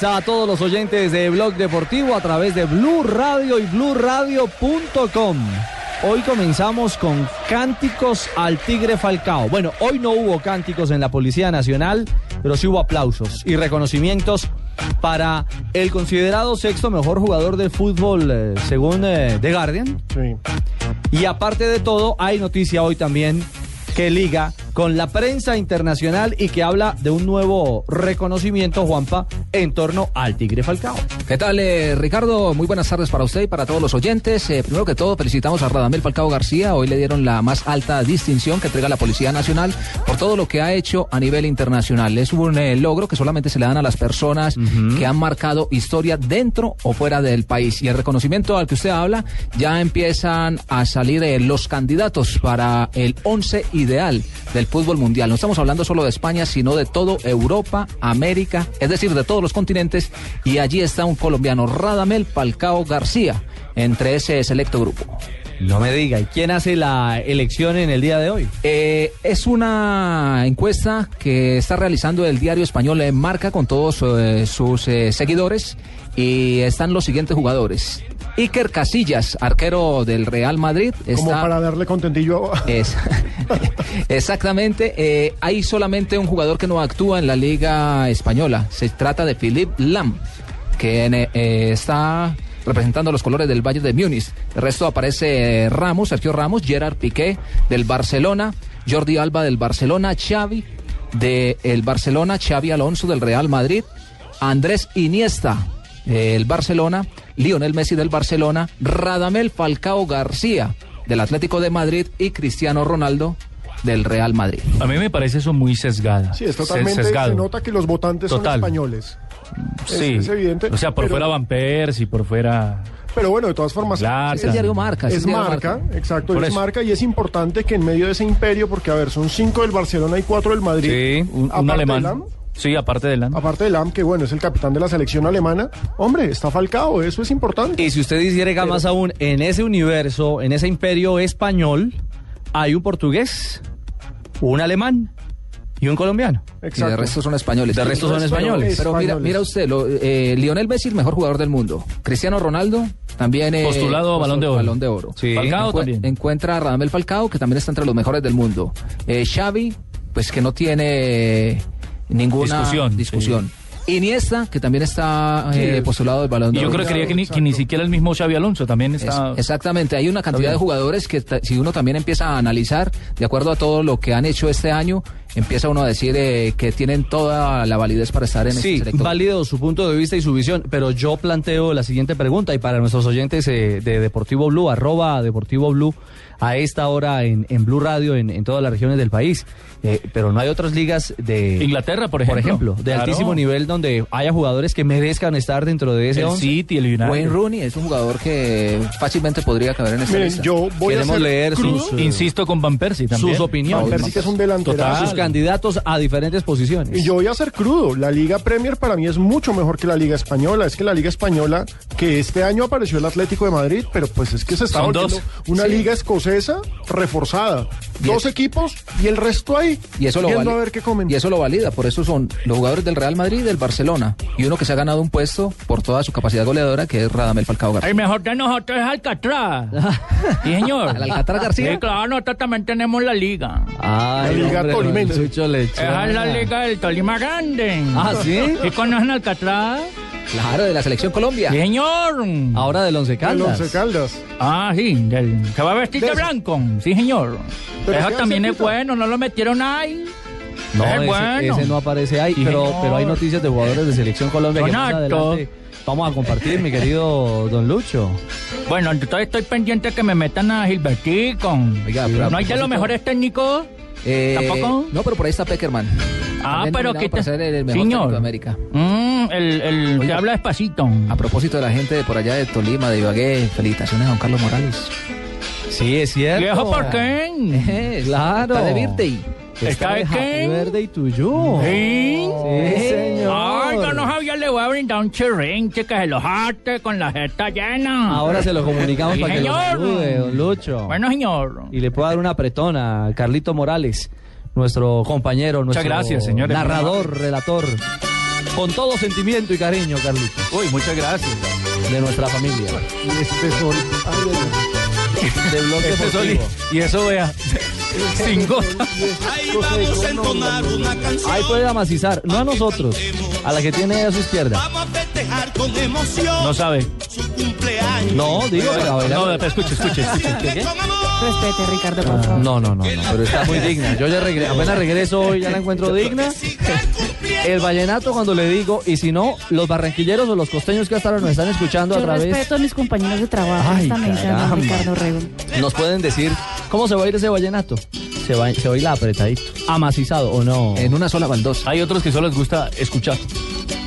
tardes a todos los oyentes de Blog Deportivo a través de Blue Radio y BlueRadio.com. Hoy comenzamos con cánticos al Tigre Falcao. Bueno, hoy no hubo cánticos en la Policía Nacional, pero sí hubo aplausos y reconocimientos para el considerado sexto mejor jugador del fútbol eh, según eh, The Guardian. Sí. Y aparte de todo, hay noticia hoy también que liga con la prensa internacional y que habla de un nuevo reconocimiento, Juanpa, en torno al Tigre Falcao. ¿Qué tal, eh, Ricardo? Muy buenas tardes para usted y para todos los oyentes. Eh, primero que todo, felicitamos a Radamel Falcao García. Hoy le dieron la más alta distinción que entrega la Policía Nacional por todo lo que ha hecho a nivel internacional. Es un eh, logro que solamente se le dan a las personas que han marcado historia dentro o fuera del país. Y el reconocimiento al que usted habla, ya empiezan a salir eh, los candidatos para el once ideal del fútbol mundial. No estamos hablando solo de España, sino de todo Europa, América, es decir, de todos los continentes. Y allí está un colombiano, Radamel Falcao García, entre ese selecto grupo. No me diga, ¿y quién hace la elección en el día de hoy? Eh, es una encuesta que está realizando el diario español en Marca con todos eh, sus eh, seguidores y están los siguientes jugadores. Iker Casillas, arquero del Real Madrid. Como para darle contentillo. a- Es- exactamente. eh, hay solamente un jugador que no actúa en la Liga Española. Se trata de Philippe Lam, que eh, está representando los colores del Valle de Múnich. El resto aparece eh, Ramos, Sergio Ramos, Gerard Piqué del Barcelona, Jordi Alba del Barcelona, Xavi del Barcelona, Xavi Alonso del Real Madrid, Andrés Iniesta del Barcelona, Lionel Messi del Barcelona, Radamel Falcao García del Atlético de Madrid y Cristiano Ronaldo del Real Madrid. A mí me parece eso muy sesgada. Sí, es Se- totalmente. sesgado. Se nota que los votantes Total. son españoles. Es- Sí. es evidente, O sea, por pero- fuera Van Persie, por fuera. Pero bueno, de todas formas. Claro. Es el diario Marca. Es diario marca, exacto, Por es eso. marca y es importante que en medio de ese imperio, porque a ver, son cinco del Barcelona y cuatro del Madrid. Sí, un, un alemán. Sí, aparte de Lam. aparte de Lam, que bueno, es el capitán de la selección alemana. Hombre, está Falcao, eso es importante. Y si usted hiciera más aún, en ese universo, en ese imperio español, hay un portugués, un alemán y un colombiano. Y de resto son españoles. De resto son españoles. Pero mira, mira usted, lo, eh, Lionel Messi, el mejor jugador del mundo. Cristiano Ronaldo, también... eh, Postulado a Balón de Oro. Balón de Oro. Sí. Falcao también. Encuentra a Radamel Falcao, que también está entre los mejores del mundo. Eh, Xavi, pues que no tiene ninguna Discusión, discusión. Iniesta, que también está eh, Sí. postulado del Balón de Y yo creo que, que ni, que ni siquiera el mismo Xavi Alonso también Es- está. exactamente, hay una cantidad de jugadores que si uno también empieza a analizar, de acuerdo a todo lo que han hecho este año, empieza uno a decir eh, que tienen toda la validez para estar en Sí, este selecto. válido su punto de vista y su visión, pero yo planteo la siguiente pregunta y para nuestros oyentes eh, de Deportivo Blue, arroba Deportivo Blue, a esta hora en, en Blue Radio en, en todas las regiones del país. Eh, pero no hay otras ligas de Inglaterra, por ejemplo. de Claro. altísimo nivel donde haya jugadores que merezcan estar dentro de ese el once. City, el United. Wayne Rooney es un jugador que fácilmente podría caber en esta Miren, lista. yo voy Queremos a ser leer crudo. sus, eh, Insisto con Van Persie también. sus opiniones. Van Persie, que es un delanterazo. Total. sus candidatos a diferentes posiciones. Y yo voy a ser crudo. La Liga Premier para mí es mucho mejor que la Liga Española. Es que la Liga Española, que este año apareció el Atlético de Madrid, pero pues es que se está volviendo una Sí. liga escocesa reforzada. Dos equipos y el resto ahí. y eso lo viendo vali- a ver qué comen. y eso lo valida, por eso son los jugadores del Real Madrid y del Barcelona y uno que se ha ganado un puesto por toda su capacidad goleadora que es Radamel Falcao García. El mejor de nosotros es Alcatraz. sí, señor. ¿El Alcatraz García? Sí, claro, nosotros también tenemos la liga. Ay, La Liga Tolimense. Esa es la liga del Tolima Grande. Ah, ¿sí? ¿Sí conocen Alcatraz? Claro, de la selección Colombia. Sí, señor. Ahora del Once Caldas. Once Caldas. Ah, sí, del, se va a vestir de De- blanco. Sí, señor. Pero Eso también es bueno, no lo metieron ahí. No, Es ese, bueno. ese no aparece ahí, Sí, pero, señor. pero hay noticias de jugadores de Selección Colombia que Son más hartos. adelante vamos a compartir, mi querido Don Lucho. Bueno, entonces estoy pendiente que me metan a Gilbertico. Oiga, pero ¿No hay de los mejores técnicos? Eh, ¿Tampoco? No, pero por ahí está Peckerman. Ah, También pero que ser el mejor Señor. de América. Mm, el que habla despacito. A propósito de la gente de por allá de Tolima, de Ibagué, felicitaciones a Juan Carlos Morales. Sí, es cierto. ¿Viejo por qué? Claro. Está de birthday. ¿Está de Happy qué? Birthday to you. ¿Sí? Sí, señor. Ay, yo no sabía, le voy a brindar un chirrinche que se lo jarte con la jeta llena. Ahora se lo comunicamos Sí, para que lo señor. salude, Don Lucho. Bueno, señor. Y le puedo dar una apretona a Carlito Morales, nuestro compañero, nuestro gracias, señores. narrador, relator. Con todo sentimiento y cariño, Carlitos. Uy, muchas gracias. De nuestra familia. Y este sol. Ay, ay, ay. De Blog Este y, y eso vea, sin gota. Ahí vamos a entonar una canción. Ahí puede amacizar, no a nosotros, a la que tiene a su izquierda. Vamos a festejar con emoción No sabe. su cumpleaños. No, digo, pero a ver, a No, ver. escuche, escuche, escuche. Respete, Ricardo, por favor. No, no, no, no, pero está muy digna. Yo ya regre- apenas regreso hoy, ya la encuentro digna. El vallenato cuando le digo, y si no, los barranquilleros o los costeños que hasta ahora nos están escuchando a Yo través, respeto a mis compañeros de trabajo Ay, esta mesa, Ricardo Rego. nos pueden decir cómo se va a ir ese vallenato. Se va, se va a ir apretadito, amacizado o no. En una sola baldosa. Hay otros que solo les gusta escuchar.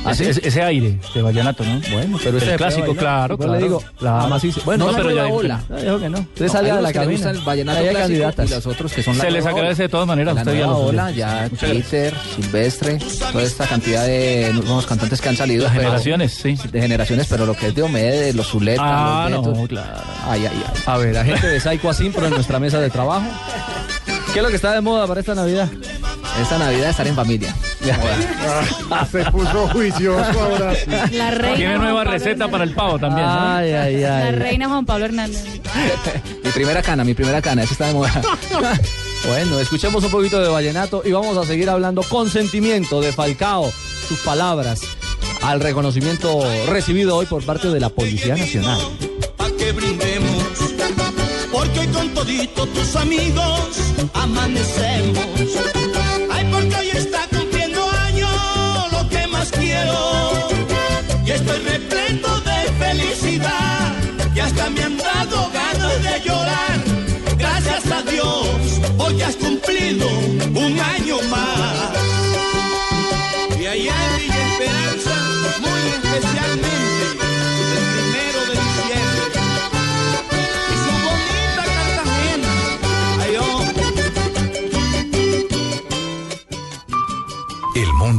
¿Ah, ese, sí? ese- ese aire de vallenato, ¿no? Bueno, pero el clásico, claro, Yo claro. le digo, la amaciza. Bueno, No, no, la pero ya- ola. No, dijo que no. Usted No, sale hay a unos la cabina. gustan el vallenato hay clásico candidatas. y los otros que son la Se les ola. agradece de todas maneras. La Usted ya nueva lo ola, ya. Peter, Silvestre, toda esta cantidad de nuevos cantantes que han salido. Pero- generaciones, sí. De generaciones, pero lo que es de Omedes, los Zuleta, Ah, los no, Betos. claro. Ay, ay, ay. A ver, agente de Psycho Asimpro en nuestra mesa de trabajo. ¿Qué es lo que está de moda para esta Navidad? Esta Navidad estar en familia. Ah, se puso juicioso ahora. sí. La reina Tiene Juan nueva Pablo receta Hernández. para el pavo también, ¿no? Ay, ay, La ay. reina Juan Pablo Hernández. mi primera cana, mi primera cana, esa está de moda. Bueno, escuchemos un poquito de vallenato y vamos a seguir hablando con sentimiento de Falcao, sus palabras al reconocimiento recibido hoy por parte de la Policía Nacional. Pa' que brindemos. Porque hoy con todito tus amigos amanecemos. Ay, porque hoy está cumpliendo años lo que más quiero. Y estoy repleto de felicidad. Y hasta me han dado ganas de llorar. Gracias a Dios, hoy has cumplido un año más.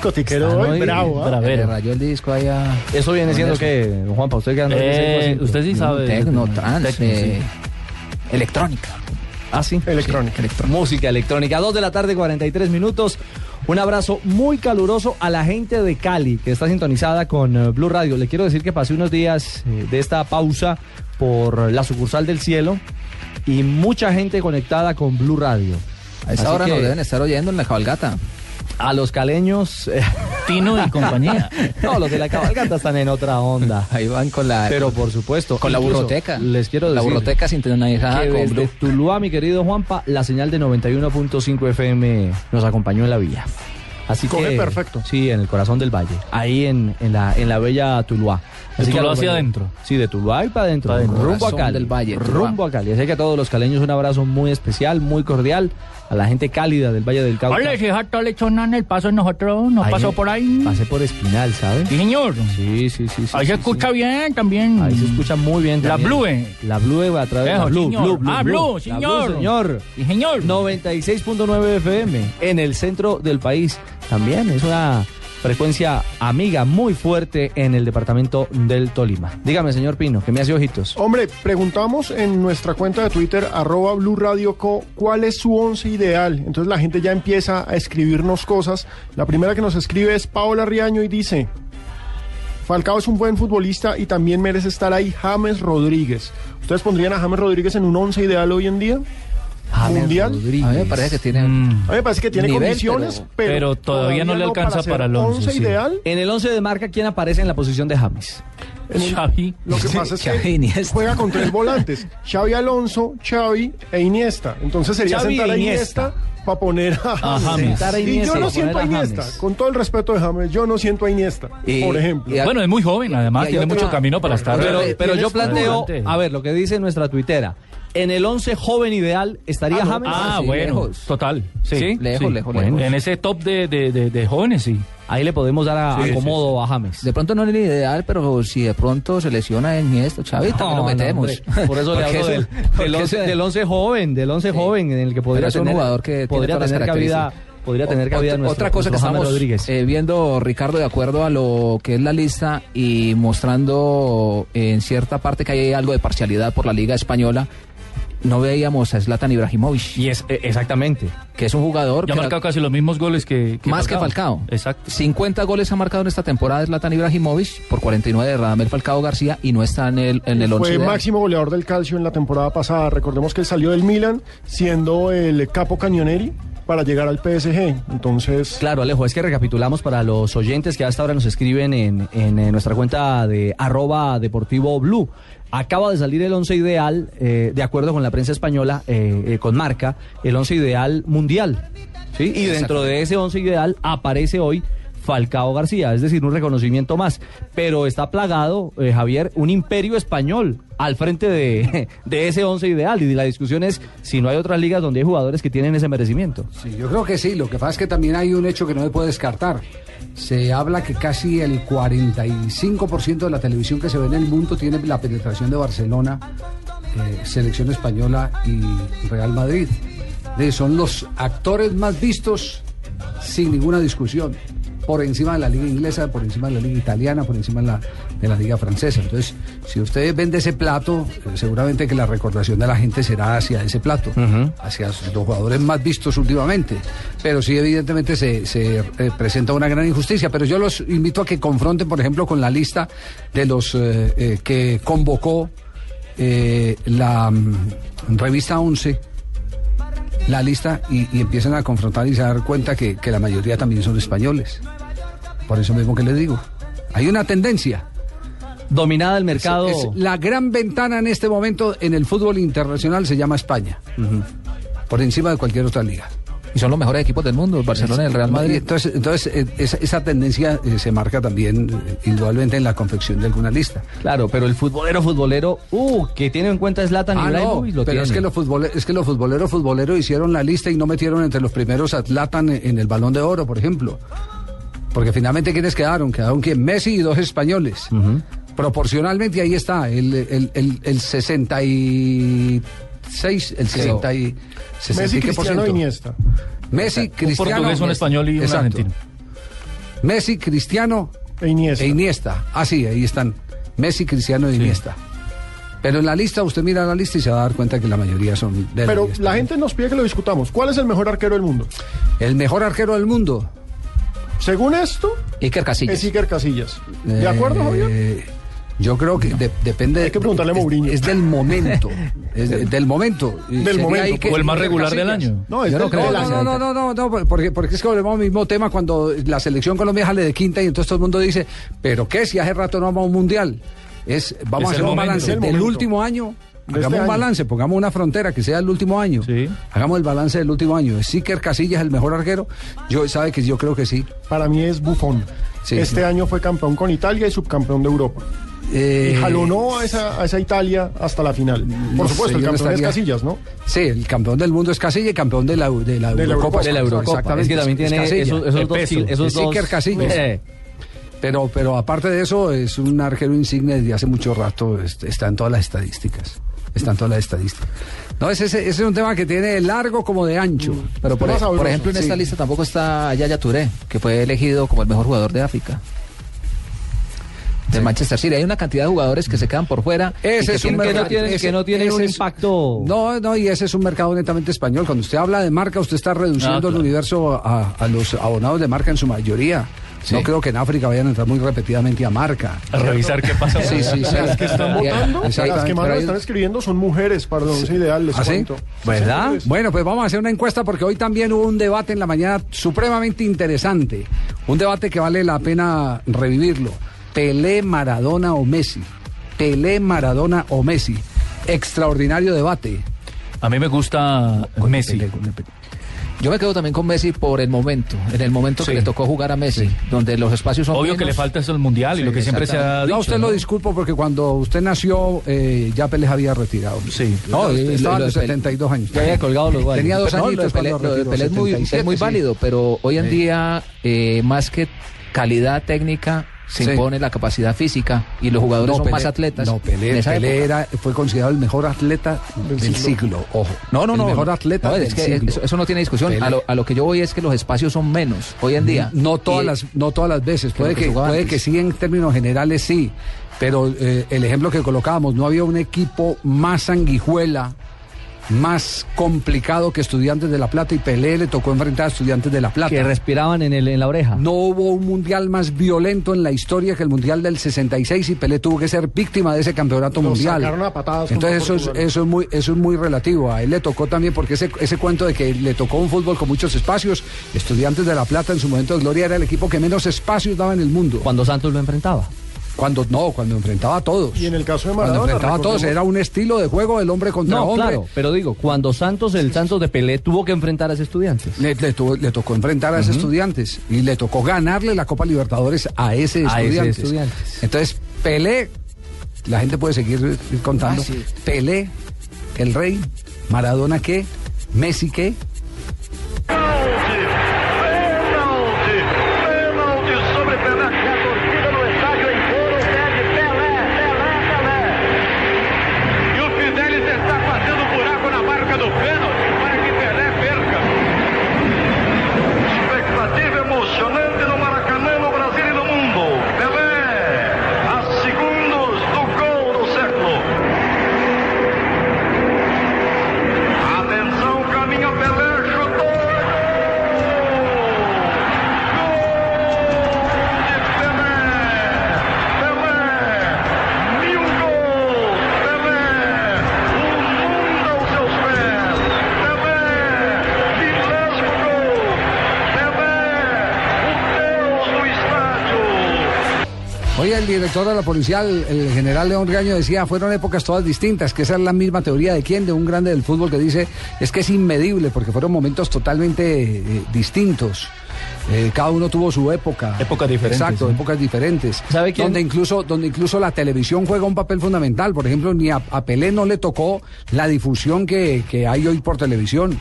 discotiquero hoy, muy bravo. ¿ah? Para Le ver. rayó el disco allá. Eso viene siendo que, Juanpa, usted que anda Eh, usted sí sabe. Tecno, trans, Tecno, sí. electrónica. Ah, sí. Electrónica. Música electrónica. Dos de la tarde, 43 minutos. Un abrazo muy caluroso a la gente de Cali que está sintonizada con eh, Blue Radio. Le quiero decir que pasé unos días eh, de esta pausa por la sucursal del cielo y mucha gente conectada con Blue Radio. A esa Así hora que nos deben estar oyendo en la cabalgata. A los caleños, eh, Tino y compañía. no, los de la cabalgata están en otra onda. Ahí van con la, Pero por supuesto, con la burroteca. Les quiero La decir burroteca sintonizada que con desde. Tuluá, mi querido Juanpa, la señal de 91.5 FM nos acompañó en la villa. Así Coge que perfecto. Sí, en el corazón del valle, ahí en, en la en la bella Tuluá. ¿De Así que a Tuluá hacia adentro? Sí, de Tuluá y para adentro, Pa' rumbo a Cali. del valle, rumbo a Cali. Así que a todos los caleños un abrazo muy especial, muy cordial, a la gente cálida del Valle del Cauca. Ole, si tal lechona en el paso nosotros, nos Ahí pasó por ahí. Pasé por Espinal, ¿sabes? Sí, señor. Sí, sí, sí. sí, Ahí sí, se sí. escucha bien también. Ahí se escucha muy bien. La también. Blue. La Blue a través de la Blue, señor. Blue, Blue, Ah, Blue. Blue, señor. señor. Sí, señor. 96.9 FM en el centro del país. También es una frecuencia amiga muy fuerte en el departamento del Tolima. Dígame, señor Pino, que me hace ojitos. Hombre, preguntamos en nuestra cuenta de Twitter, arroba Blue Radio Co, cuál es su once ideal. Entonces la gente ya empieza a escribirnos cosas. La primera que nos escribe es Paola Riaño y dice, Falcao es un buen futbolista y también merece estar ahí James Rodríguez. ¿Ustedes pondrían a James Rodríguez en un once ideal hoy en día? Mundial. Rodríguez. A mí me parece que tiene... Mm. A mí me parece que tiene Nivel, condiciones, pero- pero, pero todavía no le alcanza para, para el once, sí. ideal. En el 11 de marca, ¿quién aparece en la posición de James? El- Xavi. Lo que pasa es Xavi que Iniesta. juega con tres volantes: Xavi Alonso, Xavi e Iniesta. Entonces sería Xavi sentar a e Iniesta, Iniesta. para poner a James. James. Sentar a Y yo no siento a a Iniesta. James. Con todo el respeto de James, yo no siento a Iniesta, Y- por ejemplo. y a- Bueno, es muy joven, además, tiene otra- mucho camino para estar. Pero, Pero yo tienes planteo, a ver, lo que dice nuestra tuitera. En el 11 joven ideal, ¿estaría Ah, no. James? Ah, sí, bueno, lejos. total. Sí, ¿Sí? Lejos, lejos, Bueno, lejos. En ese top de, de, de, de jóvenes, sí. Ahí le podemos dar a, Sí, acomodo a James. De pronto no es el ideal, pero si de pronto se lesiona en esto, Xavi, también lo No, no, metemos. Por eso le hablo del, eso- del, porque 11, eso- del 11 joven, del 11 Sí. joven en el que podría es un jugador que podría tener cabida, podría tener O- cabida otra, nuestro- otra cosa que estamos eh, viendo, Ricardo, de acuerdo a lo que es la lista y mostrando en cierta parte que hay algo de parcialidad por la Liga Española, no veíamos a Zlatan Ibrahimovic, y es eh, exactamente. que es un jugador Ya ha marcado casi los mismos goles que, más que Falcao. Exacto. 50 goles ha marcado en esta temporada Zlatan Ibrahimovic por 49 de Radamel Falcao García y no está en el en el 11 Fue ideal. máximo goleador del calcio en la temporada pasada. Recordemos que él salió del Milan siendo el capo cañoneri para llegar al PSG. Entonces, Claro, Alejo, es que recapitulamos para los oyentes que hasta ahora nos escriben en, en, eh, nuestra cuenta de arroba deportivo blue. Acaba de salir el once ideal, eh, de acuerdo con la prensa española, eh, eh, con marca, el once ideal mundial. ¿sí? Y dentro de ese once ideal aparece hoy Falcao García, es decir, un reconocimiento más. Pero está plagado, eh, Javier, un imperio español al frente de, de ese once ideal. Y la discusión es si no hay otras ligas donde hay jugadores que tienen ese merecimiento. Sí, yo creo que sí. Lo que pasa es que también hay un hecho que no se puede descartar. Se habla que casi el 45% de la televisión que se ve en el mundo tiene la penetración de Barcelona, eh, selección española y Real Madrid. Son los actores más vistos sin ninguna discusión. Por encima de la liga inglesa, por encima de la liga italiana, por encima de la, de la liga francesa. Entonces, si ustedes ven de ese plato, eh, seguramente que la recordación de la gente será hacia ese plato, hacia los jugadores más vistos últimamente. Pero sí, evidentemente se, se, eh, presenta una gran injusticia. Pero yo los invito a que confronten, por ejemplo, con la lista de los eh, eh, que convocó eh, la mm, revista 11 la lista y, y empiezan a confrontar y se dar cuenta que, que la mayoría también son españoles. Por eso mismo que les digo. Hay una tendencia. Dominada el mercado. Es- es la gran ventana en este momento en el fútbol internacional se llama España. Por encima de cualquier otra liga. Y son los mejores equipos del mundo, el Barcelona y el Real Y Madrid. Entonces, entonces eh, esa, esa tendencia eh, se marca también eh, indudablemente en la confección de alguna lista. Claro, pero el futbolero, futbolero, uh, que tiene en cuenta Zlatan Ah, no, Ibrahimovic, lo pero tiene. es que, los futbole- es que los futboleros futboleros hicieron la lista y no metieron entre los primeros a Zlatan en, en el Balón de Oro, por ejemplo. Porque finalmente, ¿quiénes quedaron? Quedaron que Messi y dos españoles. Proporcionalmente ahí está, el, el, el, el 66, el 60 y, 60 Messi, Cristiano. Iniesta. Messi, Cristiano. portugués, un español y un Exacto. argentino. Messi, Cristiano E Iniesta. e Iniesta. Ah, sí, ahí están. Messi, Cristiano e Iniesta. Pero en la lista, usted mira la lista y se va a dar cuenta que la mayoría son de Pero la gente nos pide que lo discutamos. ¿Cuál es el mejor arquero del mundo? El mejor arquero del mundo. Según esto, Iker Casillas. es Iker Casillas. ¿De acuerdo, Javier? Yo creo que de- depende. Hay que preguntarle a Mourinho. Es, del momento. Es de- del momento. Del momento, que- O el más regular del año. No, es Yo no creo. No, no, no, no, no, porque, porque es que volvemos al mismo tema cuando la selección Colombia sale de quinta y entonces todo el mundo dice, pero qué si hace rato no vamos a un mundial. Es, vamos Es a hacer un momento. balance del momento. último año. De Hagamos este un año. balance, pongamos una frontera que sea el último año. Sí. Hagamos el balance del último año. ¿Es Iker Casillas el mejor arquero? Yo sabe que yo creo que sí. Para mí es Buffon. Sí. este año fue campeón con Italia y subcampeón de Europa. Eh, Y jalonó a esa, a esa Italia hasta la final. no Por supuesto, sé, el campeón es Casillas, ¿no? Sí, el campeón del mundo es Casillas y campeón de la, de la, De la Eurocopa. Eurocopa. de la Eurocopa. Exactamente, Es que también es tiene Casillas. esos, esos El dos, peso. esos Es dos- Casillas. Eh, Pero, pero aparte de eso, es un arquero insigne desde hace mucho rato. es- Está en todas las estadísticas. Está en todas las estadísticas. No, ese, ese- es un tema que tiene largo como de ancho. Pero por, Más por ejemplo, en esta sí. lista tampoco está Yaya Touré, que fue elegido como el mejor jugador de África. Del Manchester City. Hay una cantidad de jugadores que se quedan por fuera. Ese es un que mercado- no tienen, ese- que no tienen un ese es- impacto. No, no, y ese es un mercado netamente español. Cuando usted habla de marca, usted está reduciendo Ah, claro. el universo a, a los abonados de marca en su mayoría. No creo que en África vayan a entrar muy repetidamente a marca. A revisar qué pasa. Sí, sí, sí. Las que están votando, las que más están escribiendo son mujeres para el once ideal, les ¿Ah, sí? ¿Verdad? Sí, Bueno, pues vamos a hacer una encuesta porque hoy también hubo un debate en la mañana supremamente interesante. Un debate que vale la pena revivirlo. Pelé, Maradona o Messi. Pelé, Maradona o Messi. Extraordinario debate. A mí me gusta Messi. Pelé, con Pelé. Yo me quedo también con Messi por el momento, en el momento Sí. que le tocó jugar a Messi, donde los espacios son Obvio que le falta eso el mundial y lo que siempre se ha dicho. A usted ¿no? lo disculpo porque cuando usted nació eh, ya Pelé había retirado. Sí. No, No, estaba de los Pelé- 72 años. Ya había colgado los. Tenía dos No, añitos Pelé, retiró, es muy, es 77, muy sí. válido, pero hoy en Sí. día, eh, más que calidad técnica, se Sí. impone la capacidad física y los jugadores son Pelé- más atletas. No, Pelé, Pelé era, fue considerado el mejor atleta del siglo. Ojo. No, no, el no. mejor no. atleta No, del es que siglo. eso, eso no tiene discusión. A lo, a lo que yo voy es que los espacios son menos hoy en día. No todas Y- las, no todas las veces. Puede que puede antes. que sí en términos generales sí. Pero eh, el ejemplo que colocábamos, no había un equipo más sanguijuela, más complicado que Estudiantes de La Plata y Pelé le tocó enfrentar a Estudiantes de La Plata. Que respiraban en, el, en la oreja. No hubo un mundial más violento en la historia que el mundial del 66 y Pelé tuvo que ser víctima de ese campeonato Lo mundial. sacaron a patadas Entonces eso es, eso es muy eso es muy relativo. A él le tocó también porque ese ese cuento de que le tocó un fútbol con muchos espacios. Estudiantes de La Plata en su momento de gloria era el equipo que menos espacios daba en el mundo. Cuando Santos lo enfrentaba. Cuando no, cuando enfrentaba a todos. Y en el caso de Cuando Maradona, enfrentaba a todos era un estilo de juego del hombre contra No, hombre. claro, pero digo, cuando Santos, el Santos de Pelé, tuvo que enfrentar a ese estudiantes. Le, le tuvo- le tocó enfrentar a ese estudiantes y le tocó ganarle la Copa Libertadores a ese A ese estudiantes. Estudiantes. Entonces, Pelé, la gente puede seguir contando. Ah, sí. Pelé, el rey, Maradona qué, Messi qué. Director de la policía, el, el general León Regaño, decía, fueron épocas todas distintas, que esa es la misma teoría de quién, de un grande del fútbol que dice, es que es inmedible, porque fueron momentos totalmente eh, distintos. Eh, cada uno tuvo su época. Épocas diferentes, Exacto, sí. épocas diferentes. ¿Sabe quién? Donde incluso, donde incluso la televisión juega un papel fundamental. Por ejemplo, ni a, a Pelé no le tocó la difusión que, que hay hoy por televisión.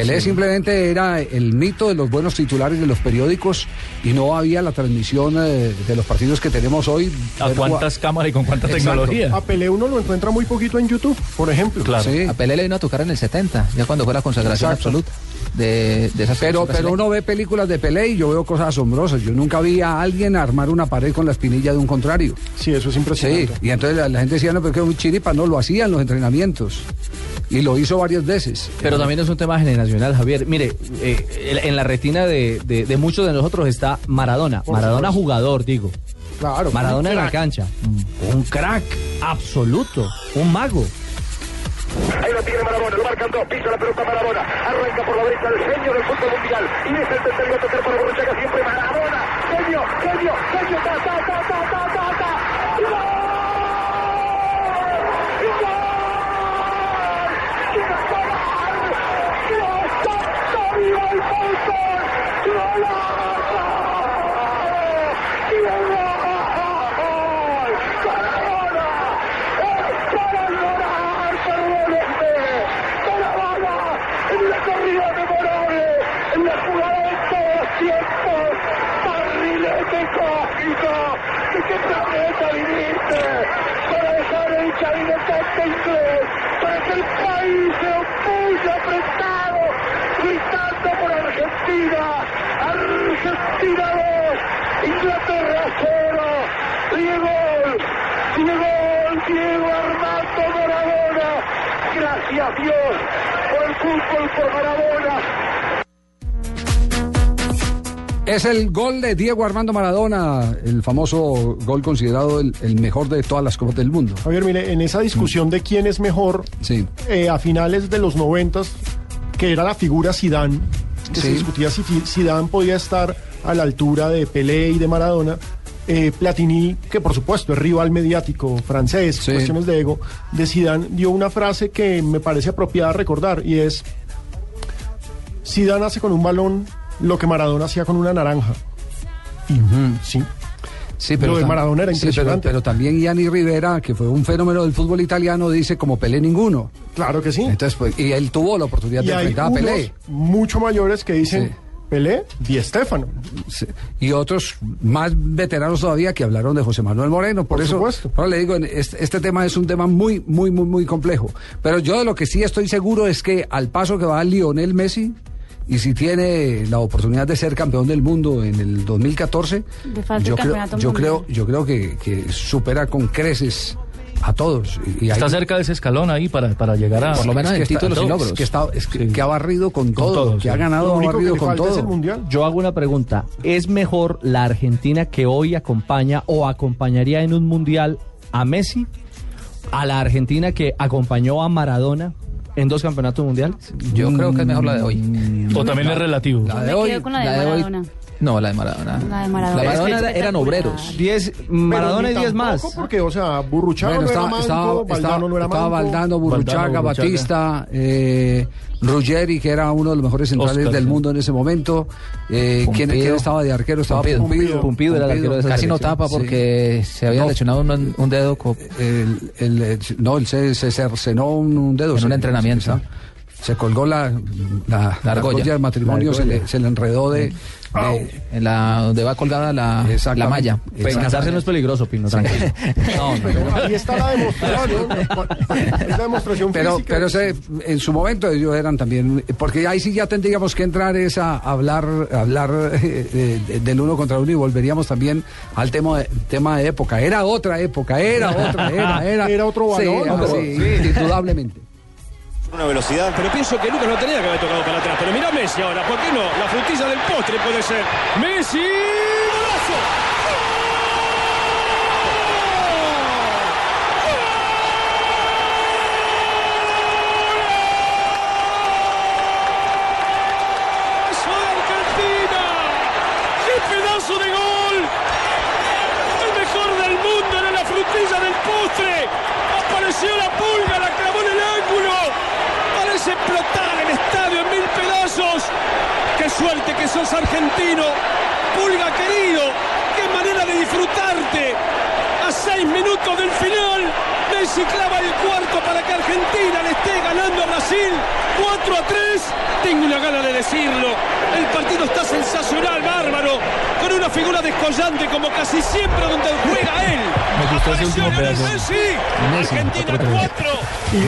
Pelé simplemente era el mito de los buenos titulares de los periódicos y no había la transmisión eh, de los partidos que tenemos hoy. ¿A cuántas cámaras y con cuánta Exacto. tecnología? A Pelé uno lo encuentra muy poquito en YouTube, por ejemplo. Claro. Sí. A Pelé le vino a tocar en el 70, ya cuando fue la consagración Exacto. absoluta de, de esas Pero, pero uno ve películas de Pelé y yo veo cosas asombrosas. Yo nunca vi a alguien armar una pared con la espinilla de un contrario. Sí, eso es Sí, impresionante. y entonces la, la gente decía, no, pero que es muy chiripa, no, lo hacía en los entrenamientos. Y lo hizo varias veces. Pero también es un tema generacional, Javier. Mire, eh, en la retina de, de- de muchos de nosotros está Maradona. Maradona jugador, digo. Claro. Maradona en la cancha. Un crack absoluto. Un mago. Ahí lo tiene Maradona, lo marcan dos, pisa la pelota Maradona, arranca por la derecha el genio del fútbol mundial, y es el tercero a tocar para Borruchaga siempre Maradona, genio, genio, genio, ta, ta, ta, ta, ta, ta, ta, y gol, y gol, y gol, Dios, santo, viva el fútbol, golazo, y gol, Maradona, es para llorar, perdónenme, Maradona, en la corrida memorable, en la jugada de todos los tiempos, barrilete cósmico, ¿de qué planeta viniste? Para dejar el chavinetante inglés, para que el país se opulle apretado, gritando Argentina, Argentina 2, Inglaterra 0, Diego, Diego, Diego Armando Maradona, gracias Dios, por el fútbol por Maradona. Es el gol de Diego Armando Maradona, el famoso gol considerado el, el mejor de todas las copas del mundo. Javier, mire, en esa discusión de quién es mejor, Sí. eh, a finales de los noventas, que era la figura Zidane, que se discutía si Zidane podía estar a la altura de Pelé y de Maradona. eh, Platini, que por supuesto es rival mediático francés, Sí. cuestiones de ego, de Zidane, dio una frase que me parece apropiada recordar y es Zidane hace con un balón lo que Maradona hacía con una naranja. Y sí, Sí, Lo de Maradona era sí, pero- pero, también Gianni Rivera, que fue un fenómeno del fútbol italiano, dice como Pelé ninguno. claro que sí. Entonces, pues, y él tuvo la oportunidad y de enfrentar a Pelé. mucho mayores que dicen Sí. Pelé, Di Stéfano. Sí. Y otros más veteranos todavía que hablaron de José Manuel Moreno. Por, Por eso, supuesto. ahora le digo, este, este tema es un tema muy, muy, muy, muy complejo. Pero yo de lo que sí estoy seguro es que al paso que va Lionel Messi, y si tiene la oportunidad de ser campeón del mundo en el 2014, Le falta el yo creo, yo creo, yo creo que, que supera con creces a todos. Y, y Está ahí- cerca de ese escalón ahí para, para llegar a... Por lo menos es en que está- títulos y es logros. que, está- es que, Sí. que ha barrido con, todo, todo, que sí. ha ganado, Lo único barrido con es todo. el mundial. Yo hago una pregunta. ¿Es mejor la Argentina que hoy acompaña o acompañaría en un mundial a Messi a la Argentina que acompañó a Maradona en dos campeonatos mundiales? Yo creo que es mejor la de hoy. O también es relativo. La de hoy, con la de, la de hoy- Maradona. No, la de Maradona. La de Maradona. La de Maradona era- eran obreros. Diez, Maradona y Pero ni 10 más. Porque, o sea, Burruchaga Bueno, no estaba, era manco, estaba, estaba- no era estaba manco. Valdano, Burruchaga, Valdano, Burruchaga. Batista, eh, Ruggeri, que era uno de los mejores centrales Oscar, del sí. mundo en ese momento. Eh, ¿quién, estaba de arquero? Estaba Pumpido. Pumpido. Pumpido era el arquero de esa Casi no tapa porque se había No. lesionado un, un dedo. co- El, el- el- no, él se, se cercenó un, un dedo. En Se- un entrenamiento. Se, se colgó la, la, la argolla del matrimonio, La se le, se le enredó de... En la donde va colgada la, la malla. Pues casarse no es peligroso, Pino, tranquilo. No, no, no. Ahí está la demostración. es la demostración Pero, física. pero ese, en su momento ellos eran también, porque ahí sí ya tendríamos que entrar es a hablar, a hablar eh, de- del uno contra uno y volveríamos también al tema de, tema de época. Era otra época, era otra, era, era. Era otro Sí, balón, ah, sí, indudablemente. Una velocidad. Pero pienso que Lucas no tenía que haber tocado para atrás. Pero mira Messi ahora, ¿por qué no? La frutilla del postre puede ser. ¡Messi! ¡Golazo! ¡Golazo de Argentina! ¡Qué pedazo de gol! El mejor del mundo era la frutilla del postre. Apareció la pulga, la clavó en el ángulo. Parece explotar el estadio en mil pedazos. Qué suerte que argentino. Pulga querido, qué manera de disfrutarte. A seis minutos del final, Messi clava el cuarto para que Argentina le esté ganando a Brasil 4 a 3. Tengo una gana de decirlo. El partido está sensacional, bárbaro. Con una figura descollante como casi siempre donde juega él. Me gustó ese último pedazo. Messi. Messi, Argentina 4.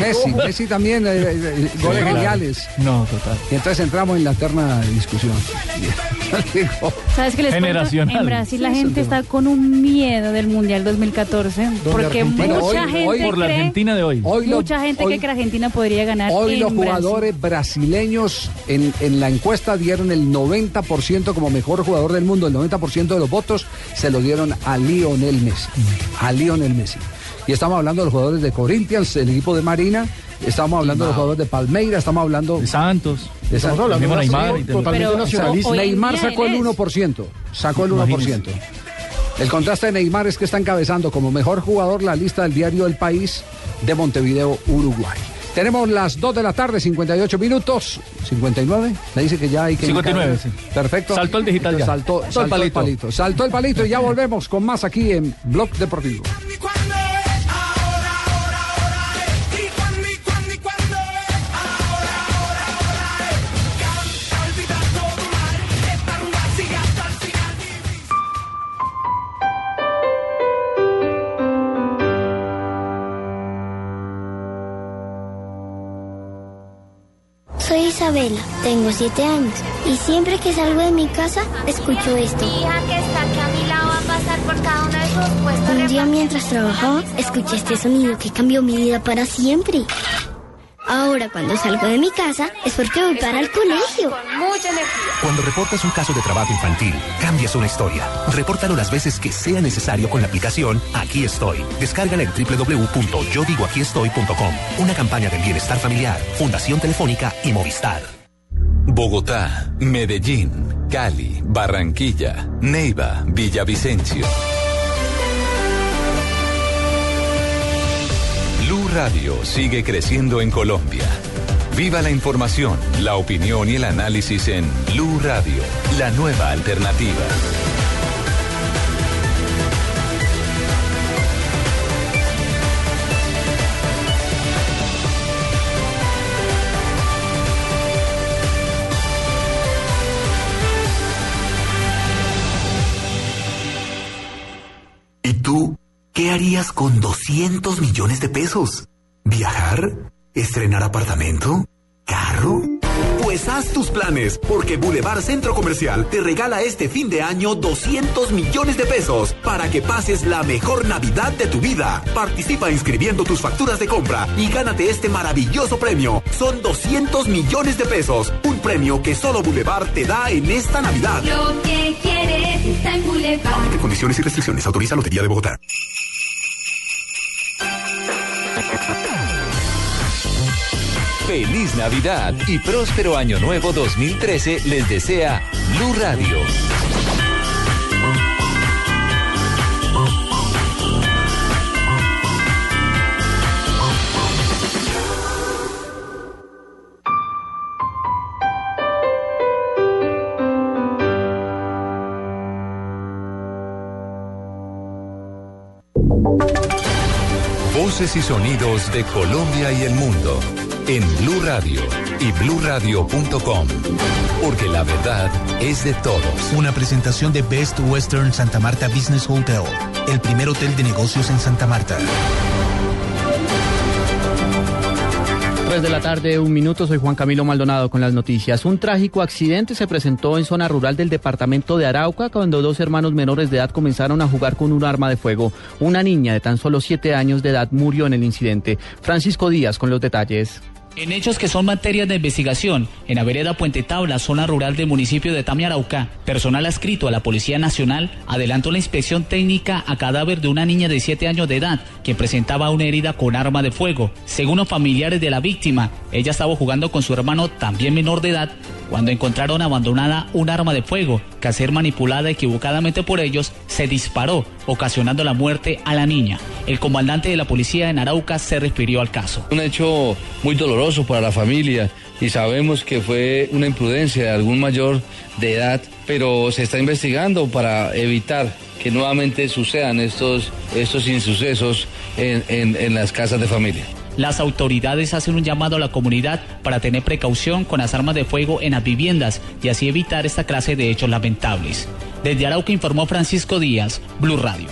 Messi, Messi también, eh, eh, goles claro. geniales. No, total. Y entonces entramos en la eterna discusión. ¿Sabes qué les? Generacional. En Brasil la gente está con un miedo del Mundial 2014 porque Argentina- mucha Bueno, hoy- gente hoy Por la Argentina de hoy. Hoy lo- mucha gente hoy- cree que Argentina podría ganar Hoy en los Brasil. jugadores brasileños en, en la encuesta dieron el 90% como mejor jugador del mundo. El 90% de los votos se lo dieron a Lionel Messi. A Lionel Messi. Y estamos hablando de los jugadores de Corinthians, el equipo de Marina. Estamos hablando de los jugadores de Palmeiras. Estamos hablando De Santos. de Estamos Sa- hablando de Neymar totalmente nacionalista. Neymar sacó el es. 1%. Sacó el 1%. El contraste de Neymar es que está encabezando como mejor jugador la lista del diario El País de Montevideo, Uruguay. Tenemos las 2 de la tarde, 58 minutos. 59. Me dice que ya hay que. 59, indicar- sí. Perfecto. Saltó el digital ya. Saltó, saltó el palito. palito. Saltó el palito y ya volvemos con más aquí en Blog Deportivo. Tengo siete años y siempre que salgo de mi casa escucho esto. Mi hija que está aquí a mi lado va a pasar por cada uno de sus puestos. Un día mientras trabajaba escuché este sonido que cambió mi vida para siempre. Ahora cuando salgo de mi casa es porque voy para el colegio. Mucha energía. Cuando reportas un caso de trabajo infantil, cambias una historia. Repórtalo las veces que sea necesario con la aplicación Aquí Estoy. Descárgala en www.yodigoaquiestoy.com. Una campaña del bienestar familiar, Fundación Telefónica y Movistar. Bogotá, Medellín, Cali, Barranquilla, Neiva, Villavicencio. Blue Radio sigue creciendo en Colombia. Viva la información, la opinión y el análisis en Blue Radio, la nueva alternativa. Qué harías con 200 millones de pesos? ¿Viajar? ¿Estrenar apartamento? ¿Carro? Haz tus planes, porque Boulevard Centro Comercial te regala este fin de año 200 millones de pesos para que pases la mejor Navidad de tu vida. Participa inscribiendo tus facturas de compra y gánate este maravilloso premio. Son 200 millones de pesos, un premio que solo Boulevard te da en esta Navidad. Lo que quieres está en Boulevard. Condiciones y restricciones, autoriza Lotería de Bogotá. Feliz Navidad y próspero Año Nuevo 2013 les desea Blue Radio. Voces y sonidos de Colombia y el mundo en Blue Radio y bluradio.com, porque la verdad es de todos. Una presentación de Best Western Santa Marta Business Hotel, el primer hotel de negocios en Santa Marta. 3 de la tarde, un minuto, soy Juan Camilo Maldonado con las noticias. Un trágico accidente se presentó en zona rural del departamento de Arauca cuando dos hermanos menores de edad comenzaron a jugar con un arma de fuego. Una niña de tan solo 7 años de edad murió en el incidente. Francisco Díaz con los detalles. En hechos que son materias de investigación, en la Puente Tabla, zona rural del municipio de Tamiarauca, personal adscrito a la Policía Nacional adelantó la inspección técnica a cadáver de una niña de 7 años de edad que presentaba una herida con arma de fuego. Según los familiares de la víctima, ella estaba jugando con su hermano también menor de edad cuando encontraron abandonada un arma de fuego que al ser manipulada equivocadamente por ellos se disparó, ocasionando la muerte a la niña. El comandante de la policía en Arauca se refirió al caso. Un hecho muy doloroso para la familia y sabemos que fue una imprudencia de algún mayor de edad, pero se está investigando para evitar que nuevamente sucedan estos, estos insucesos en, en, en las casas de familia. Las autoridades hacen un llamado a la comunidad para tener precaución con las armas de fuego en las viviendas y así evitar esta clase de hechos lamentables. Desde Arauca informó Francisco Díaz, Blue Radio.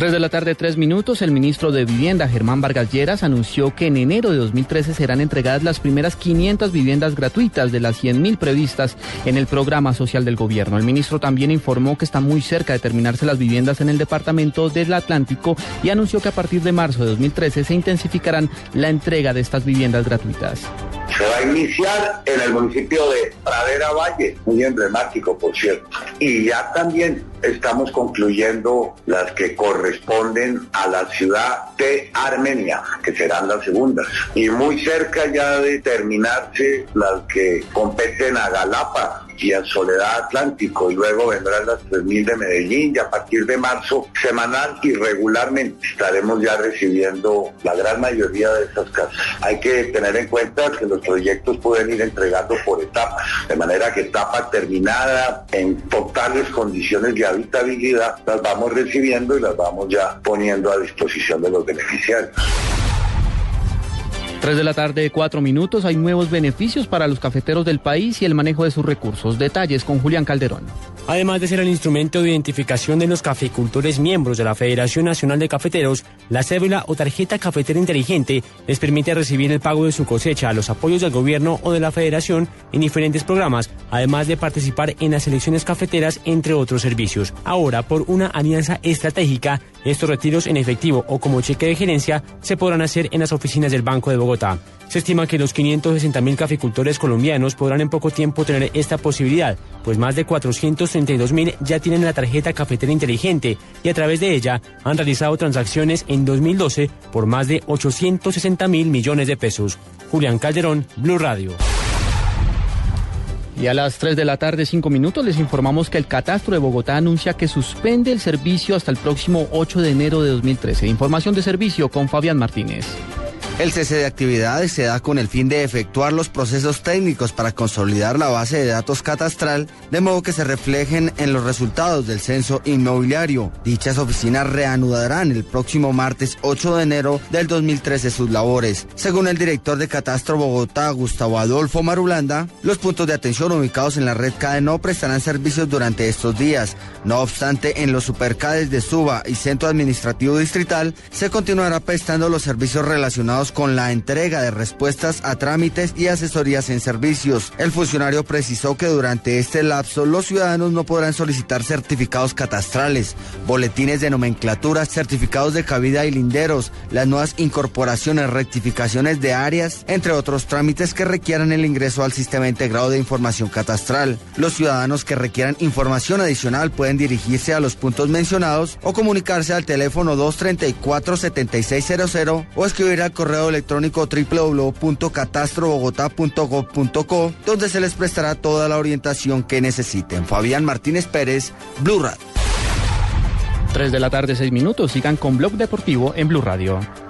3 de la tarde, 3 minutos. El ministro de Vivienda, Germán Vargas Lleras, anunció que en enero de 2013 serán entregadas las primeras 500 viviendas gratuitas de las 100.000 previstas en el programa social del gobierno. El ministro también informó que está muy cerca de terminarse las viviendas en el departamento del Atlántico y anunció que a partir de marzo de 2013 se intensificarán la entrega de estas viviendas gratuitas. Se va a iniciar en el municipio de Pradera Valle, muy emblemático, por cierto. Y ya también estamos concluyendo las que corresponden a la ciudad de Armenia, que serán las segundas. Y muy cerca ya de terminarse las que competen a Galapa y a Soledad Atlántico y luego vendrán las 3.000 de Medellín y a partir de marzo semanal y regularmente estaremos ya recibiendo la gran mayoría de esas casas. Hay que tener en cuenta que los proyectos pueden ir entregando por etapas, de manera que etapa terminada en totales condiciones de habitabilidad las vamos recibiendo y las vamos ya poniendo a disposición de los beneficiarios. 3 de la tarde, 4 minutos. Hay nuevos beneficios para los cafeteros del país y el manejo de sus recursos. Detalles con Julián Calderón. Además de ser el instrumento de identificación de los caficultores miembros de la Federación Nacional de Cafeteros, la cédula o tarjeta cafetera inteligente les permite recibir el pago de su cosecha, los apoyos del gobierno o de la federación en diferentes programas, además de participar en las elecciones cafeteras, entre otros servicios. Ahora, por una alianza estratégica, estos retiros en efectivo o como cheque de gerencia se podrán hacer en las oficinas del Banco de Bogotá. Se estima que los 560 mil caficultores colombianos podrán en poco tiempo tener esta posibilidad, pues más de 432 mil ya tienen la tarjeta cafetera inteligente y a través de ella han realizado transacciones en 2012 por más de 860 mil millones de pesos. Julián Calderón, Blue Radio. Y a las 3 de la tarde, 5 minutos, les informamos que el Catastro de Bogotá anuncia que suspende el servicio hasta el próximo 8 de enero de 2013. Información de servicio con Fabián Martínez. El cese de actividades se da con el fin de efectuar los procesos técnicos para consolidar la base de datos catastral, de modo que se reflejen en los resultados del censo inmobiliario. Dichas oficinas reanudarán el próximo martes 8 de enero del 2013 sus labores. Según el director de Catastro Bogotá, Gustavo Adolfo Marulanda, los puntos de atención ubicados en la red CADE no prestarán servicios durante estos días. No obstante, en los supercades de Suba y Centro Administrativo Distrital se continuará prestando los servicios relacionados con la entrega de respuestas a trámites y asesorías en servicios. El funcionario precisó que durante este lapso los ciudadanos no podrán solicitar certificados catastrales, boletines de nomenclatura, certificados de cabida y linderos, las nuevas incorporaciones, rectificaciones de áreas, entre otros trámites que requieran el ingreso al sistema integrado de información catastral. Los ciudadanos que requieran información adicional pueden dirigirse a los puntos mencionados o comunicarse al teléfono 234-7600 o escribir al correo electrónico www.catastrobogotá.gov.co, donde se les prestará toda la orientación que necesiten. Fabián Martínez Pérez, Blue Radio. 3 de la tarde, 6 minutos. Sigan con Blog Deportivo en Blue Radio.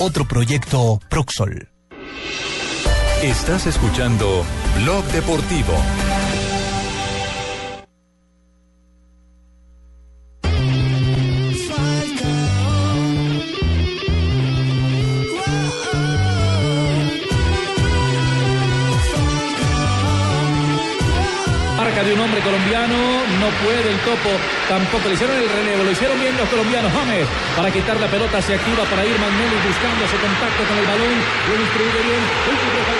Otro proyecto Proxol. Estás escuchando Blog Deportivo. Colombiano, no puede el topo, tampoco le hicieron el relevo, lo hicieron bien los colombianos. James, para quitar la pelota, se activa para ir Magnelli buscando ese contacto con el balón, lo distribuye bien, el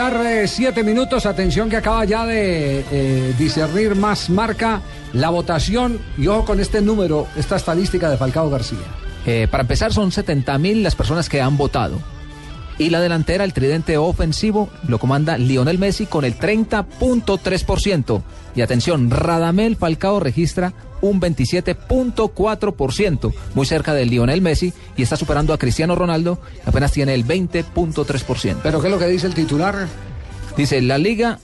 tarde, siete minutos. Atención que acaba ya de eh, discernir más marca la votación. Y ojo con este número, esta estadística de Falcao García. Eh, para empezar, son 70 mil las personas que han votado. Y la delantera, el tridente ofensivo, lo comanda Lionel Messi con el 30.3%. Y atención, Radamel Falcao registra un 27.4%, muy cerca de Lionel Messi, y está superando a Cristiano Ronaldo, que apenas tiene el 20.3%. ¿Pero qué es lo que dice el titular? Dice, la Liga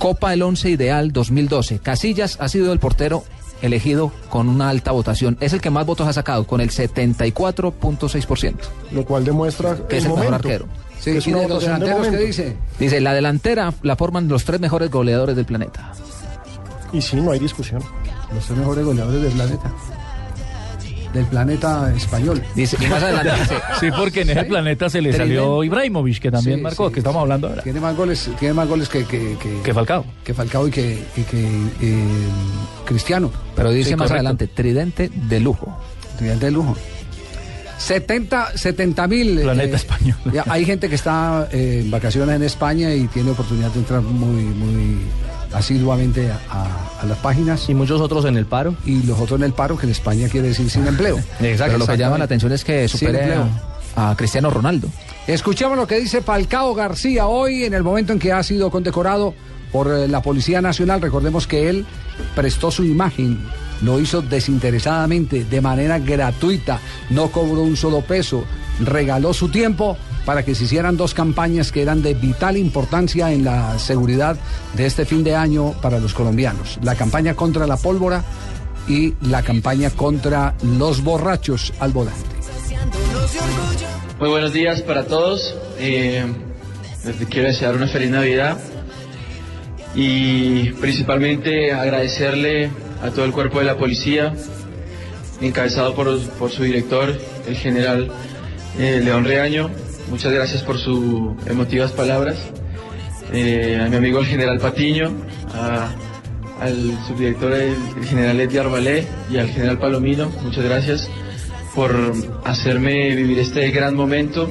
Copa el 11 Ideal 2012. Casillas ha sido el portero elegido con una alta votación. Es el que más votos ha sacado, con el 74.6%. Lo cual demuestra Que es el mejor arquero. Sí, que es ¿y de los de delanteros qué momento. dice? Dice, la delantera la forman los tres mejores goleadores del planeta. Y sí, no hay discusión. Los tres mejores goleadores del planeta. Del planeta español. Dice, y más adelante dice, Sí, porque en ese planeta se le salió Ibrahimovic, que también Sí, marcó, sí, que estamos hablando ahora. Tiene más goles, tiene más goles que, que, que, Que Falcao. que Falcao y que, y que eh, Cristiano. pero dice Sí, más correcto. adelante, tridente de lujo. Estudiante de lujo. 70 70 mil. Planeta español. ya hay gente que está eh, en vacaciones en España y tiene oportunidad de entrar muy, muy asiduamente a, a- a las páginas. Y muchos otros en el paro. Y los otros en el paro, que en España quiere decir sin empleo. Pero lo que llama la atención es que supere empleo. a, a Cristiano Ronaldo. Escuchemos lo que dice Falcao García hoy en el momento en que ha sido condecorado por eh, la Policía Nacional. Recordemos que él prestó su imagen, lo hizo desinteresadamente, de manera gratuita, no cobró un solo peso, regaló su tiempo para que se hicieran dos campañas que eran de vital importancia en la seguridad de este fin de año para los colombianos. La campaña contra la pólvora y la campaña contra los borrachos al volante. Muy buenos días para todos. Eh, les quiero desear una feliz Navidad y principalmente agradecerle a todo el cuerpo de la policía, encabezado por, su director, el general eh, León Reaño. Muchas gracias por sus emotivas palabras. Eh, a mi amigo el general Patiño, al subdirector el, general Edgar Valé y al general Palomino, muchas gracias por hacerme vivir este gran momento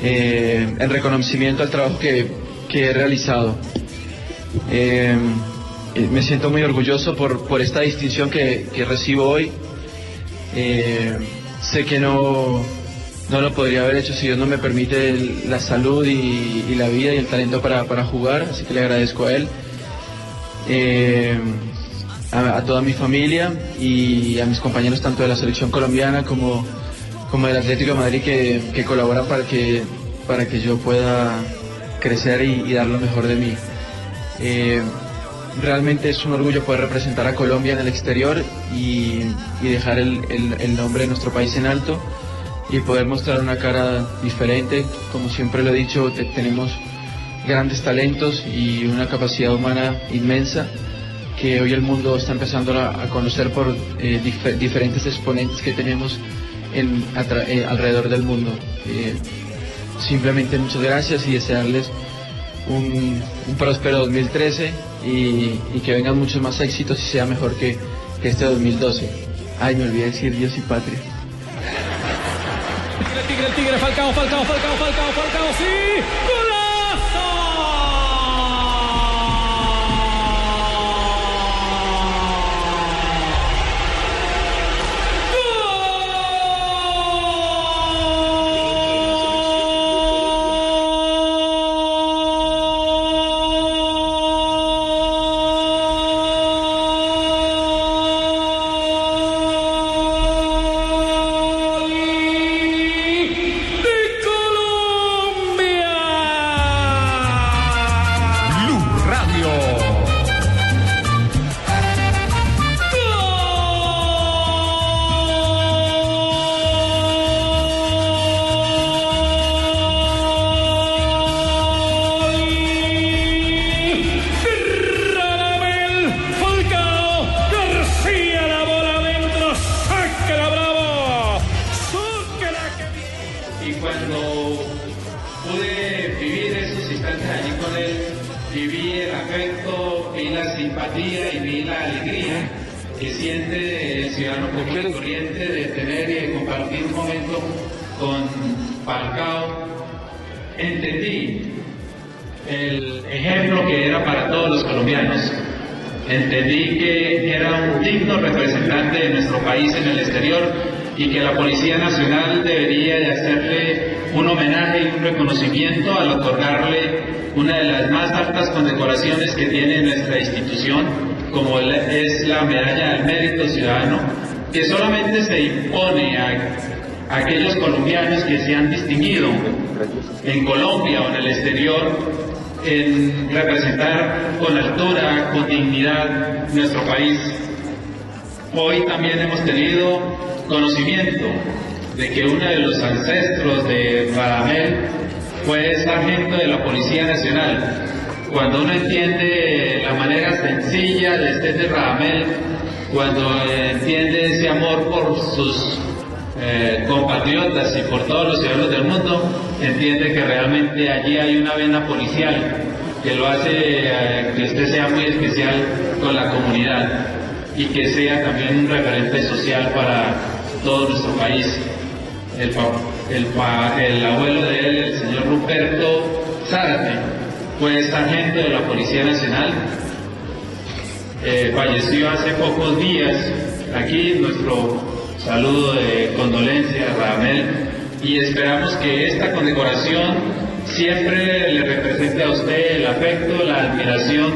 eh, en reconocimiento al trabajo que, que he realizado. Eh, me siento muy orgulloso por, por esta distinción que, que recibo hoy. Sé que no, no lo podría haber hecho si Dios no me permite la salud y, la vida y el talento para, jugar, así que le agradezco a él. Eh, a, toda mi familia y a mis compañeros tanto de la selección colombiana como, como del Atlético de Madrid que, que colaboran para que, para que yo pueda crecer y, dar lo mejor de mí. Eh, realmente es un orgullo poder representar a Colombia en el exterior y, dejar el nombre de nuestro país en alto y poder mostrar una cara diferente. Como siempre lo he dicho, te- tenemos grandes talentos y una capacidad humana inmensa que hoy el mundo está empezando a, conocer por eh, dif- diferentes exponentes que tenemos eh, alrededor del mundo. Eh, simplemente muchas gracias y desearles un, próspero 2013 y, y que vengan muchos más éxitos y sea mejor que, que este 2012. Ay, me olvidé decir Dios y patria. El tigre, Falcao, Falcao, Falcao, Falcao, Falcao, sí. Instantes allí con él, viví el afecto, vi la simpatía y vi la alegría que siente el ciudadano común corriente de tener y de compartir un momento con Falcao. Entendí el ejemplo que era para todos los colombianos. Entendí que era un digno representante de nuestro país en el exterior y que la Policía Nacional debería de hacerle un homenaje y un reconocimiento al otorgarle una de las más altas condecoraciones que tiene nuestra institución, como es la Medalla del Mérito Ciudadano, que solamente se impone a aquellos colombianos que se han distinguido en Colombia o en el exterior en representar con altura, con dignidad nuestro país. Hoy también hemos tenido conocimiento de que uno de los ancestros de Radamel fue sargento de la Policía Nacional. Cuando uno entiende la manera sencilla de este de Radamel, cuando entiende ese amor por sus eh, compatriotas y por todos los ciudadanos del mundo, entiende que realmente allí hay una vena policial que lo hace eh, que usted sea muy especial con la comunidad y que sea también un referente social para todo nuestro país. El, abuelo de él, el señor Ruperto Zárate, fue sargento de la Policía Nacional eh, falleció hace pocos días. Aquí nuestro saludo de condolencia a Ramel y esperamos que esta condecoración siempre le represente a usted el afecto, la admiración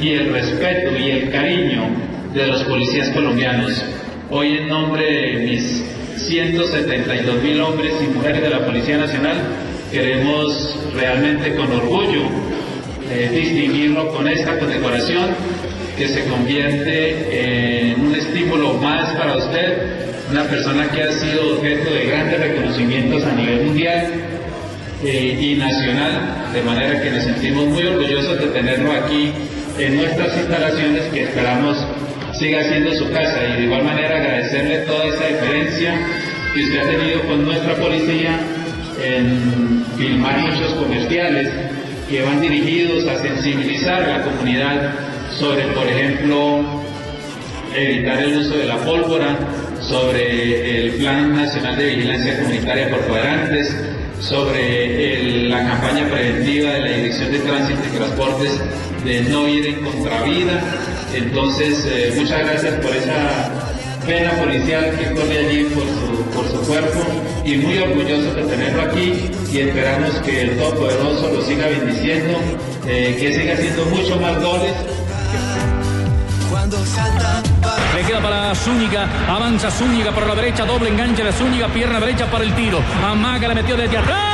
y el respeto y el cariño de los policías colombianos. Hoy en nombre de mis 172 mil hombres y mujeres de la Policía Nacional queremos realmente con orgullo eh, distinguirlo con esta condecoración que se convierte en un estímulo más para usted, una persona que ha sido objeto de grandes reconocimientos a nivel mundial eh, y nacional, de manera que nos sentimos muy orgullosos de tenerlo aquí en nuestras instalaciones que esperamos siga siendo su casa y de igual manera agradecerle toda esa diferencia que usted ha tenido con nuestra policía en filmar muchos comerciales que van dirigidos a sensibilizar a la comunidad sobre, por ejemplo, evitar el uso de la pólvora, sobre el Plan Nacional de Vigilancia Comunitaria por Cuadrantes, sobre la campaña preventiva de la Dirección de Tránsito y Transportes de no ir en contravía. Entonces, eh, muchas gracias por esa pena policial que corre allí por su, por su cuerpo y muy orgulloso de tenerlo aquí y esperamos que el Todopoderoso lo siga bendiciendo, eh, que siga haciendo mucho más goles. Le queda para Zúñiga, avanza Zúñiga por la derecha, doble enganche de Zúñiga, pierna derecha para el tiro. Amaga le metió desde atrás.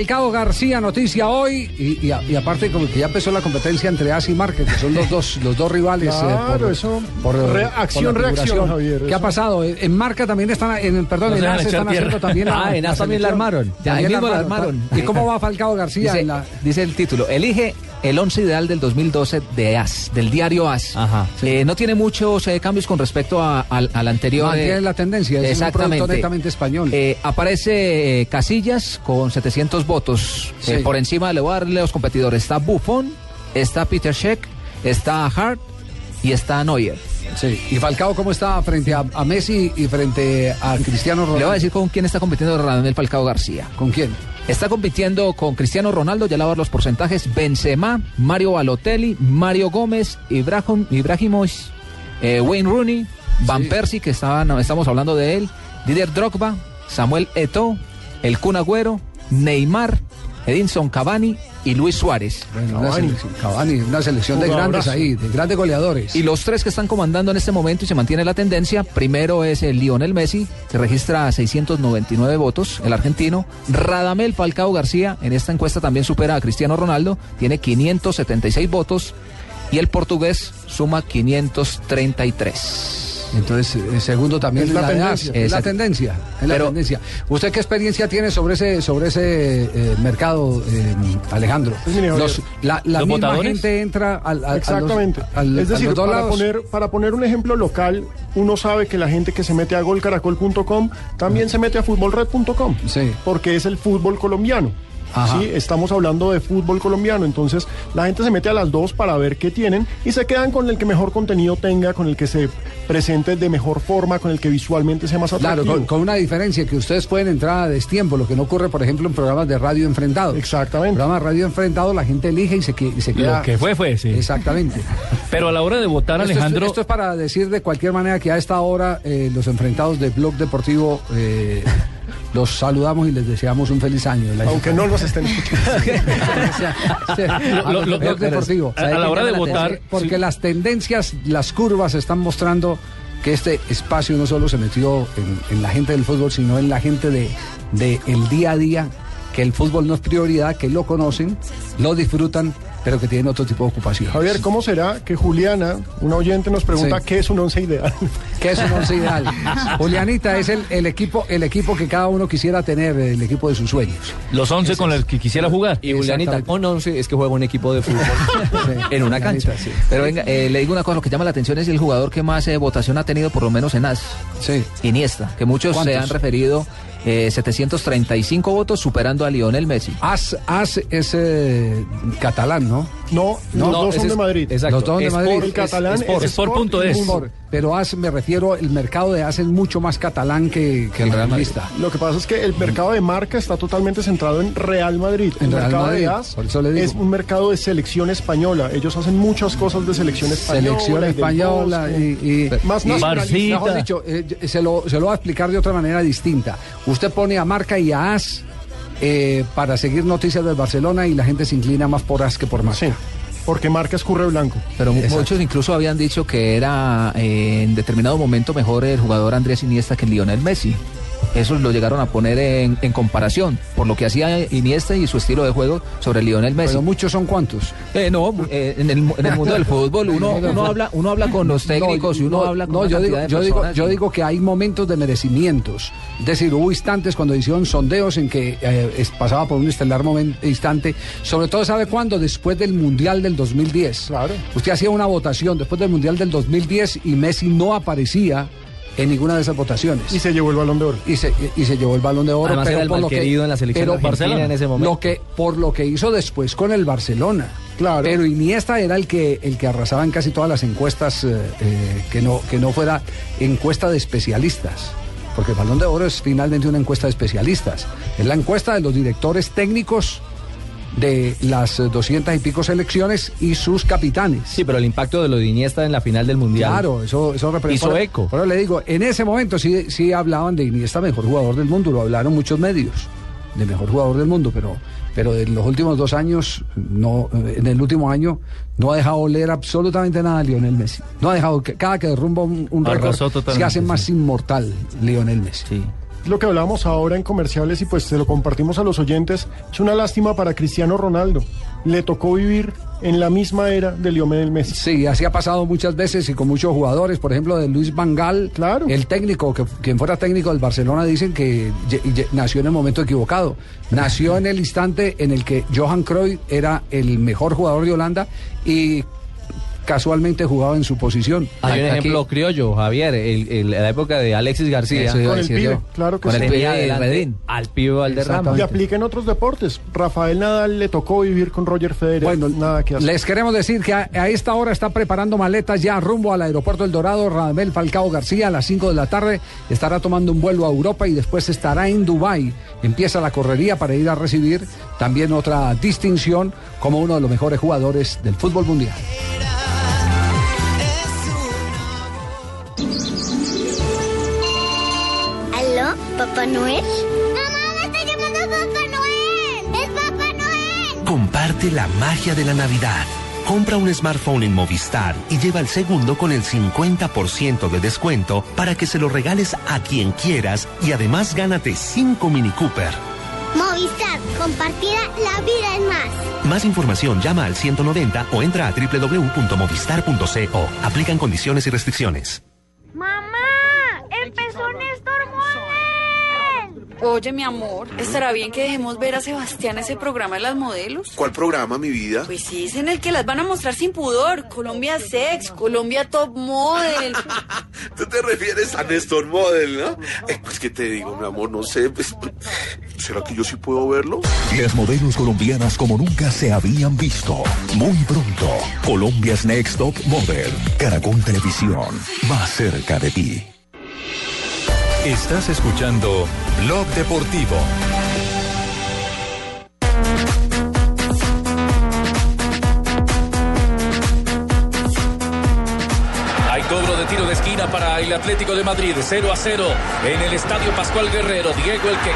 Falcao García, noticia hoy. Y, y a- y aparte, como que ya empezó la competencia entre AS y Market, que son los dos, los dos rivales. eh, Claro, eso, re- la acción, reacción, Javier, ¿Qué eso. ha pasado? En, Marca también están, en, perdón, No en AS están tierra. haciendo también Ah, en AS también la armaron. Ya, ahí También mismo la armaron. ¿Y cómo va Falcao García Dice, en la, dice el título, elige el 11 ideal del 2012 de AS, del diario AS. Eh, no tiene muchos eh, cambios con respecto a- al, al anterior. Mantiene eh, la tendencia, es un Exactamente. producto netamente español. Eh, aparece Casillas con 700 votos. Sí. Por encima le voy a darle los competidores. Está Buffon, está Peter Sheck, está Hart y está Neuer. Sí. ¿Y Falcao cómo está frente a, a Messi y frente a Cristiano Ronaldo? Le voy a decir con quién está compitiendo Radamel Falcao García. ¿Con quién? Está compitiendo con Cristiano Ronaldo, ya le voy a dar los porcentajes. Benzema, Mario Balotelli, Mario Gómez, Ibrahim, Ibrahimovic, eh, Wayne Rooney, Van Persie, que estaban, estamos hablando de él, Didier Drogba, Samuel Eto'o, el Kun Agüero, Neymar, Edinson Cavani y Luis Suárez. Bueno, una selección, Cavani, una selección de grandes ahí, de grandes goleadores. Y los tres que están comandando en este momento y se mantiene la tendencia, primero es el Lionel Messi, que registra 699 votos, el argentino. Radamel Falcao García, en esta encuesta también supera a Cristiano Ronaldo, tiene 576 votos. Y el portugués suma 533. Entonces, el segundo también Es la la, de tendencia. Es la tendencia, es la Pero- tendencia. ¿Usted qué experiencia tiene sobre ese sobre ese eh, mercado, eh, Alejandro? Los- la la ¿Los misma gente entra al, al- a los- Exactamente. al- es a decir, los dos para lados. poner, para poner un ejemplo local, uno sabe que la gente que se mete a golcaracol.com también se mete a futbolred.com. Porque es el fútbol colombiano. Ajá. Sí, estamos hablando de fútbol colombiano, entonces la gente se mete a las dos para ver qué tienen y se quedan con el que mejor contenido tenga, con el que se presente de mejor forma, con el que visualmente sea más Claro, atractivo. con, con una diferencia que ustedes pueden entrar a destiempo, lo que no ocurre, por ejemplo, en programas de radio enfrentados. Exactamente. En programas de radio enfrentados la gente elige y se, que- y se queda. Lo que fue, fue, sí. Exactamente. Pero a la hora de votar, Esto es- Alejandro... Esto es, para decir de cualquier manera que a esta hora eh, los enfrentados de Blog Deportivo eh, los saludamos y les deseamos un feliz año. Aunque que no los estén escuchando. a de la hora de votar, Porque sí. las tendencias, las curvas están mostrando que este espacio no solo se metió en, en la gente del fútbol, sino en la gente de, de el día a día, que el fútbol no es prioridad, que lo conocen, lo disfrutan, pero que tienen otro tipo de ocupación. Javier, ¿cómo será que Juliana, una oyente, nos pregunta Sí. qué es un once ideal? ¿Qué es un once ideal? Julianita, es el, el equipo el equipo que cada uno quisiera tener, el equipo de sus sueños. Los 11 con los que quisiera jugar. Y Julianita, con 11 es que juega un equipo de fútbol en una cancha. Pero venga, eh, le digo una cosa, lo que llama la atención es el jugador que más eh, votación ha tenido, por lo menos en AS. Sí. Iniesta, que muchos se han referido eh, 735 votos, superando a Lionel Messi. As, As es eh, catalán, ¿no? No, los dos son de Madrid. Los dos son de Sport, Madrid. el catalán es Sport, Sport Sport. Pero As, me refiero, el mercado de As es mucho más catalán que, que el Real Madrid. Lo que pasa es que el mercado de marca está totalmente centrado en Real Madrid. El En Real mercado Madrid, de AS por eso le digo. es un mercado de selección española. Ellos hacen muchas cosas de selección española. Selección española y, y- más y- dicho, eh, se, lo, se lo voy a explicar de otra manera distinta. Usted pone a Marca y a As eh, para seguir noticias del Barcelona y la gente se inclina más por As que por Marca. porque Marca es curre blanco. Pero mu- muchos incluso habían dicho que era eh, en determinado momento mejor el jugador Andrés Iniesta que Lionel Messi. Eso lo llegaron a poner en, en comparación por lo que hacía Iniesta y su estilo de juego sobre Lionel Messi. Pero muchos son cuántos. Eh, no, eh, en, el, mu- en el mundo del fútbol uno, uno habla uno habla con los técnicos y uno no, habla con no, yo digo, de yo digo, yo digo que hay momentos de merecimientos. Es decir, hubo instantes cuando hicieron sondeos en que eh, es- pasaba por un estelar momen- instante. Sobre todo, ¿sabe cuándo? Después del Mundial del 2010. Claro. Usted hacía una votación después del Mundial del 2010 y Messi no aparecía en ninguna de esas votaciones. Y se llevó el balón de oro. Y se, y se llevó el balón de oro. Además, era el por lo que- en la selección pero- en ese momento. Lo que, por lo que hizo después con el Barcelona. Claro. Pero Iniesta era el que, el que arrasaba en casi todas las encuestas, eh, eh, que, no, que no fuera encuesta de especialistas. Porque el balón de oro es finalmente una encuesta de especialistas. Es la encuesta de los directores técnicos de las doscientas y pico selecciones y sus capitanes. Sí, pero el impacto de lo de Iniesta en la final del Mundial. Claro, eso, eso representa. Hizo eco. Por eso le digo, en ese momento sí, sí hablaban de Iniesta mejor jugador del mundo, lo hablaron muchos medios, de mejor jugador del mundo, pero, pero en los últimos dos años, no, en el último año, no ha dejado oler absolutamente nada a Lionel Messi. No ha dejado, que cada que derrumba un, un récord, se hace más inmortal Lionel Messi. Es lo que hablábamos ahora en comerciales y pues se lo compartimos a los oyentes. Es una lástima para Cristiano Ronaldo. Le tocó vivir en la misma era de Lionel Messi. Sí, así ha pasado muchas veces y con muchos jugadores, por ejemplo, de Luis Vangal, claro. el técnico, que quien fuera técnico del Barcelona, dicen que ye- ye- nació en el momento equivocado. Nació en el instante en el que Johan Cruyff era el mejor jugador de Holanda y casualmente jugaba en su posición. Hay un ejemplo criollo, Javier, el, el- la época de Alexis García. Con el pibe, yo. claro que Con sí. el pibe al pibe Valderrama. Y aplica en otros deportes. Rafael Nadal le tocó vivir con Roger Federer. Bueno, nada que hacer. Les queremos decir que a, a esta hora está preparando maletas ya rumbo al aeropuerto El Dorado. Radamel Falcao García a las 5 de la tarde estará tomando un vuelo a Europa y después estará en Dubái. Empieza la correría para ir a recibir también otra distinción como uno de los mejores jugadores del fútbol mundial. ¿Papá Noel? ¡Mamá, me está llamando Papá Noel! ¡Es Papá Noel! Comparte la magia de la Navidad. Compra un smartphone en Movistar y lleva el segundo con el 50% de descuento para que se lo regales a quien quieras y además gánate 5 Mini Cooper. Movistar, compartida, la vida es más. Más información llama al 190 o entra a www.movistar.co. Aplican condiciones y restricciones. ¡Mamá! ¡Empezó Néstor Model! Oye, mi amor, ¿estará bien que dejemos ver a Sebastián ese programa de las modelos? ¿Cuál programa, mi vida? Pues sí, es en el que las van a mostrar sin pudor. Colombia Sex, Colombia Top Model. Tú te refieres a Néstor Model, ¿no? Eh, pues que te digo, mi amor, no sé. pues, ¿Será que yo sí puedo verlo? Las modelos colombianas como nunca se habían visto. Muy pronto, Colombia's Next Top Model. Caracol Televisión, más cerca de ti. Estás escuchando Blog Deportivo. Hay cobro de tiro de esquina para el Atlético de Madrid, 0 a 0 en el Estadio Pascual Guerrero. Diego el que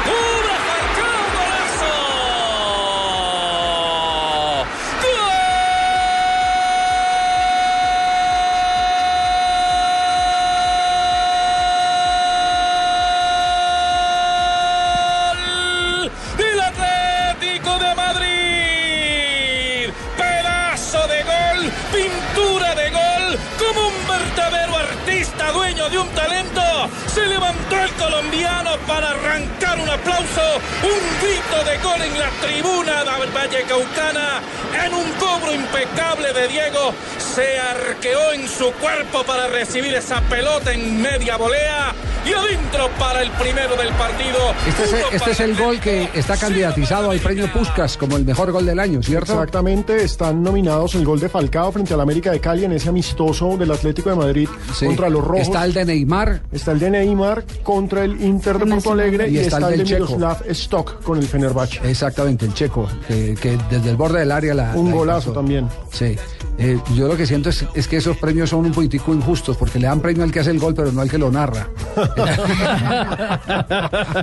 se arqueó en su cuerpo para recibir esa pelota en media volea y adentro para el primero del partido. Este es, Uno este es el gol que está candidatizado al premio Puskas como el mejor gol del año, ¿cierto? Exactamente, están nominados el gol de Falcao frente al América de Cali en ese amistoso del Atlético de Madrid Sí. contra los rojos. Está el de Neymar. Está el de Neymar contra el Inter de Porto Alegre y, está, el de del Checo. Miroslav Stock con el Fenerbahce. Exactamente, el checo, que, que desde el borde del área la. Un la golazo hizo. también. Sí. Eh, yo lo que siento es, es que esos premios son un poquitico injustos, porque le dan premio al que hace el gol, pero no al que lo narra.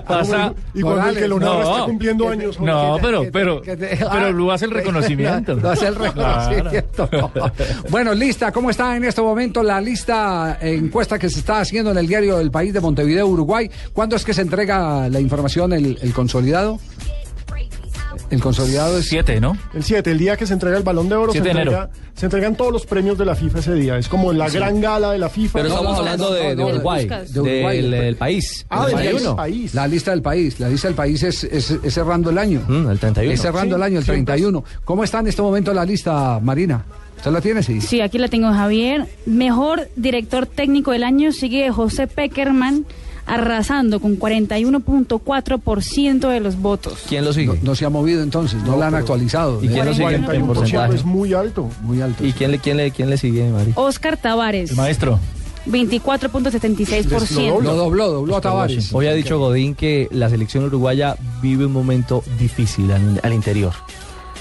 Pasa- Y cuando el que lo narra No. está cumpliendo años. No, Que- pero, que- pero, pero Blue hace el reconocimiento. Lo hace el reconocimiento. Bueno, lista, ¿cómo está en este momento la lista eh, encuesta que se está haciendo en el diario El País de Montevideo, Uruguay? ¿Cuándo es que se entrega la información, el, el consolidado? El consolidado es... Siete, ¿no? El 7, el día que se entrega el balón de oro, se, 7 de entrega- se entregan todos los premios de la FIFA ese día. Es como la Sí. gran gala de la FIFA. Pero No, estamos no, hablando no, de, Uruguay, de Uruguay. del, del país. Ah, el del 31. país. La lista del país, la lista del país es, es- es cerrando el año. Mm, el 31. Es cerrando Sí, el año, el sí, 31. ¿Cómo está en este momento la lista, Marina? ¿Usted la tiene? Sí. Sí, aquí la tengo, Javier. Mejor director técnico del año sigue José Peckerman, arrasando con 41.4% de los votos. ¿Quién lo sigue? No, no se ha movido entonces, no, la han actualizado. ¿Y quién lo sigue en, en 41% porcentaje? es muy alto. Muy alto. ¿Y quién le, quién le, quién le sigue, Mari? Oscar Tavares, El maestro. 24.76%. Lo dobló, dobló a Tavares. Hoy ha dicho Godín que la selección uruguaya vive un momento difícil al, al interior.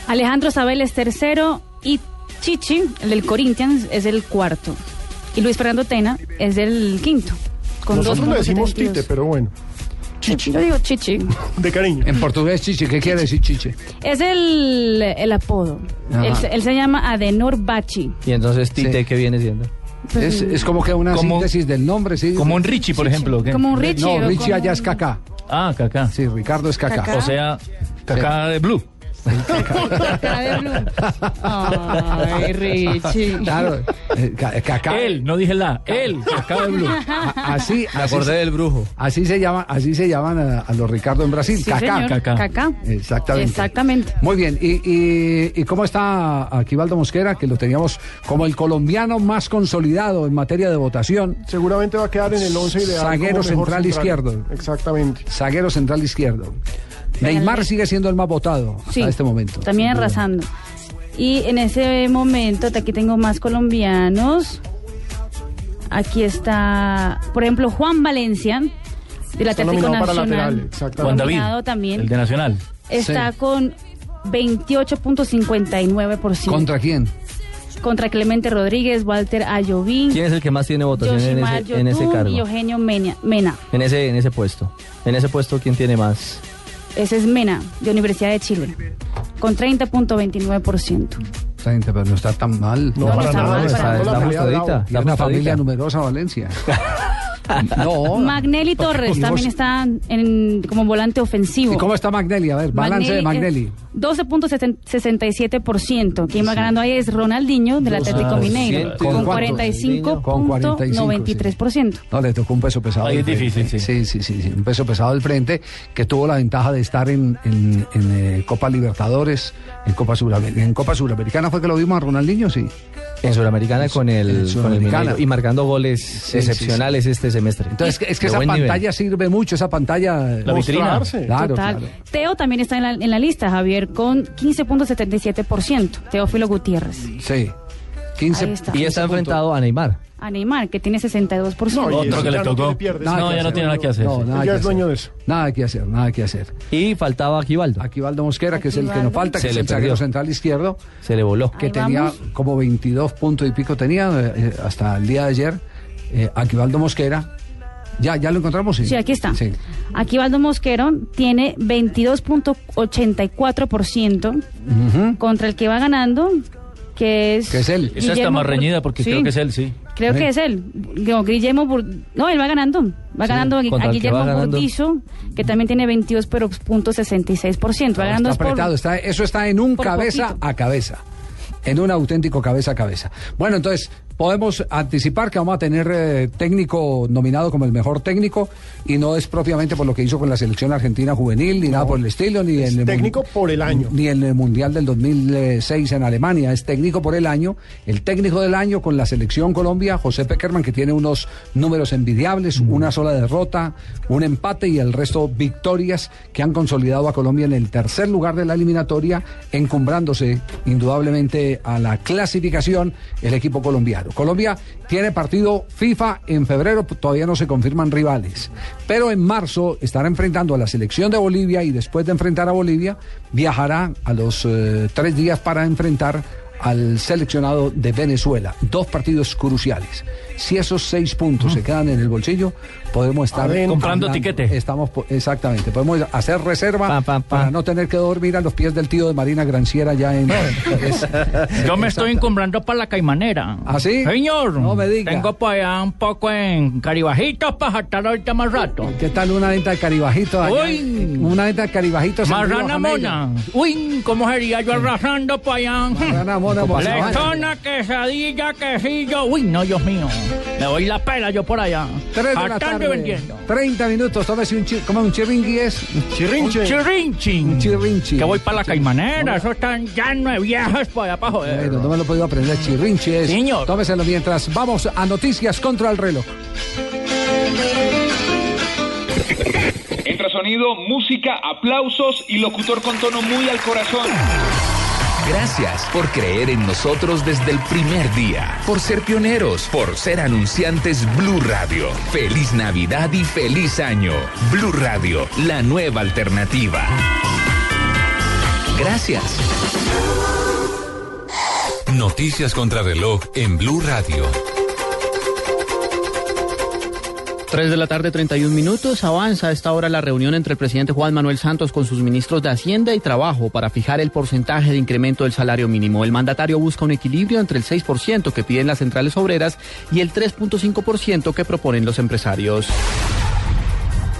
Alejandro Sabel es tercero y Chichi, el del Corinthians, es el cuarto. Y Luis Fernando Tena es el quinto. Con Nosotros le decimos 2.72. Tite, pero bueno, Yo digo Chichi. de cariño. En portugués, Chiche, ¿qué quiere decir Chiche? Es el, el apodo. Él, se- él se llama Adenor Bachi. Y entonces Tite, Sí. ¿qué viene siendo? Es, es como que una Como- síntesis del nombre, sí. Como un Richie, por ejemplo. Como un Richie. No, Richie como allá es Kaká. Ah, Kaká. Sí, Ricardo es Kaká. Kaká. O sea, Kaká de Blue. Kaká de Blue. Ay, Richie. Claro, eh, Kaká. Él, no dije la. Él, Kaká de Blue. A- Así, Me así, acordé se- del brujo. así se llaman, así se llaman a, a los Ricardo en Brasil. Sí, señor. Kaká. Exactamente. Exactamente. Muy bien, ¿Y, y, y cómo está Aquivaldo Mosquera, que lo teníamos como el colombiano más consolidado en materia de votación? Seguramente va a quedar en el 11 ideal. Zaguero mejor central izquierdo. Exactamente. Zaguero central izquierdo. Neymar sigue siendo el más votado Sí, a este momento. También arrasando. Y en ese momento, aquí tengo más colombianos. Aquí está, por ejemplo, Juan Valencia, del Está Atlético Nacional. lateral. Juan David. También. El de Nacional. Está Sí. con 28.59%. ¿Contra quién? Contra Clemente Rodríguez, Walter Ayoví, ¿Quién es el que más tiene votación en ese, en ese Yotun cargo? y Eugenio Mena. Mena. En ese, en ese puesto. En ese puesto, ¿quién tiene más? Ese es Mena, de Universidad de Chile, con 30.29%. Esta gente, pero no está tan mal. No, No, para está nada. mal, está para nada. pelea Está ajustadita. Tiene una familia numerosa, Valencia. no. Magnelli Torres ¿Y también está en, como volante ofensivo. ¿Y cómo está Magnelli? A ver, balance de Magnelli. eh, 12.67%. Quien va ganando ahí es Ronaldinho del Atlético Mineiro ¿Con con cuánto? Con 45.93%. No, le tocó un peso pesado. Ahí es difícil, sí. Sí, sí, sí, sí, Un peso pesado del frente que tuvo la ventaja de estar en, en, en, eh, Copa Libertadores, en Copa, Suramericana. en Copa Suramericana. ¿Fue que lo vimos a Ronaldinho? Sí. En Sudamericana con el, con el. Mineiro. Y marcando goles sí, excepcionales este semestre. Entonces, es que esa pantalla nivel. sirve mucho, esa pantalla. La vitrina. Claro, Total. claro. Teo también está en la, en la lista, Javier, con 15.77%. Teófilo Gutiérrez. Sí. 15. Ahí está. Y está enfrentado a Neymar. A Neymar, que tiene 62%. No, y Otro que le ya no tocó. No, eso ya ya no tiene nada que hacer. No, nada Él que ya es hacer. dueño de eso. Nada que hacer, nada que hacer. Y faltaba Aquivaldo. Aquivaldo Mosquera, que es el que nos Aquivaldo. falta, que Se es el zaguero perdió. central izquierdo, Se le voló. que Ahí tenía vamos. como 22 puntos y pico tenía eh, hasta el día de ayer. Eh, Aquivaldo Mosquera. ¿Ya, ¿Ya lo encontramos? Sí, aquí está. Sí. Aquí Valdo Mosquero tiene 22.84% Ujú. contra el que va ganando, que es... Que es él. Esa está más reñida porque Sí, creo que es él, sí. Creo Sí. que es él. No, Guillermo Bur- No, él va ganando. Va ganando a, que Guillermo va ganando. Burdizo, que también tiene 22.66%. Va ganando está es por- apretado, está- eso está en un cabeza poquito. a cabeza. En un auténtico cabeza a cabeza. Bueno, entonces, podemos anticipar que vamos a tener eh, técnico nominado como el mejor técnico y no es propiamente por lo que hizo con la selección argentina juvenil ni nada por el estilo ni Es en el técnico por el año. ni en el mundial del 2006 en Alemania es técnico por el año el técnico del año con la selección Colombia José Peckerman que tiene unos números envidiables una sola derrota un empate y el resto victorias que han consolidado a Colombia en el tercer lugar de la eliminatoria encumbrándose indudablemente a la clasificación el equipo colombiano Colombia tiene partido FIFA en febrero, todavía no se confirman rivales. Pero en marzo estará enfrentando a la selección de Bolivia y después de enfrentar a Bolivia, viajará a los eh, tres días para enfrentar al seleccionado de Venezuela. Dos partidos cruciales. Si esos seis puntos se quedan en el bolsillo, podemos estar Adentro. Comprando tiquete. Estamos exactamente, podemos hacer reserva para no tener que dormir a los pies del tío de Marina Granciera ya en es- Yo me estoy encumbrando para la caimanera. ¿Ah, sí? Señor. No me diga. Tengo por allá un poco en caribajitos para saltar ahorita más rato. ¿Qué tal una venta de caribajito? allá? Uy. Una venta de caribajitos. Marrana mona. Uy, ¿cómo sería yo arrasando para allá? Marrana mona, pues, Lechona, quesadilla, quesillo. Uy, no, Dios mío. Me doy la pela yo por allá. Tres de la tarde. vendiendo. 30 minutos. Tómese un, chi ¿cómo un chirringui es. Chirrinche. Un chirrinchi. Un chirrinchi. Que voy para la caimanera. Eso están lleno de viejas para allá para joder. Bueno, no me lo he podido aprender. Chirrinchi es. Señor. Tómeselo mientras vamos a noticias contra el reloj. Entra sonido, música, aplausos y locutor con tono muy al corazón. Gracias por creer en nosotros desde el primer día, por ser pioneros, por ser anunciantes Blue Radio. Feliz Navidad y feliz año. Blue Radio, la nueva alternativa. Gracias. Noticias contra reloj en Blue Radio. 3 de la tarde, 31 minutos. Avanza a esta hora la reunión entre el presidente Juan Manuel Santos con sus ministros de Hacienda y Trabajo para fijar el porcentaje de incremento del salario mínimo. El mandatario busca un equilibrio entre el 6% que piden las centrales obreras y el 3.5% que proponen los empresarios.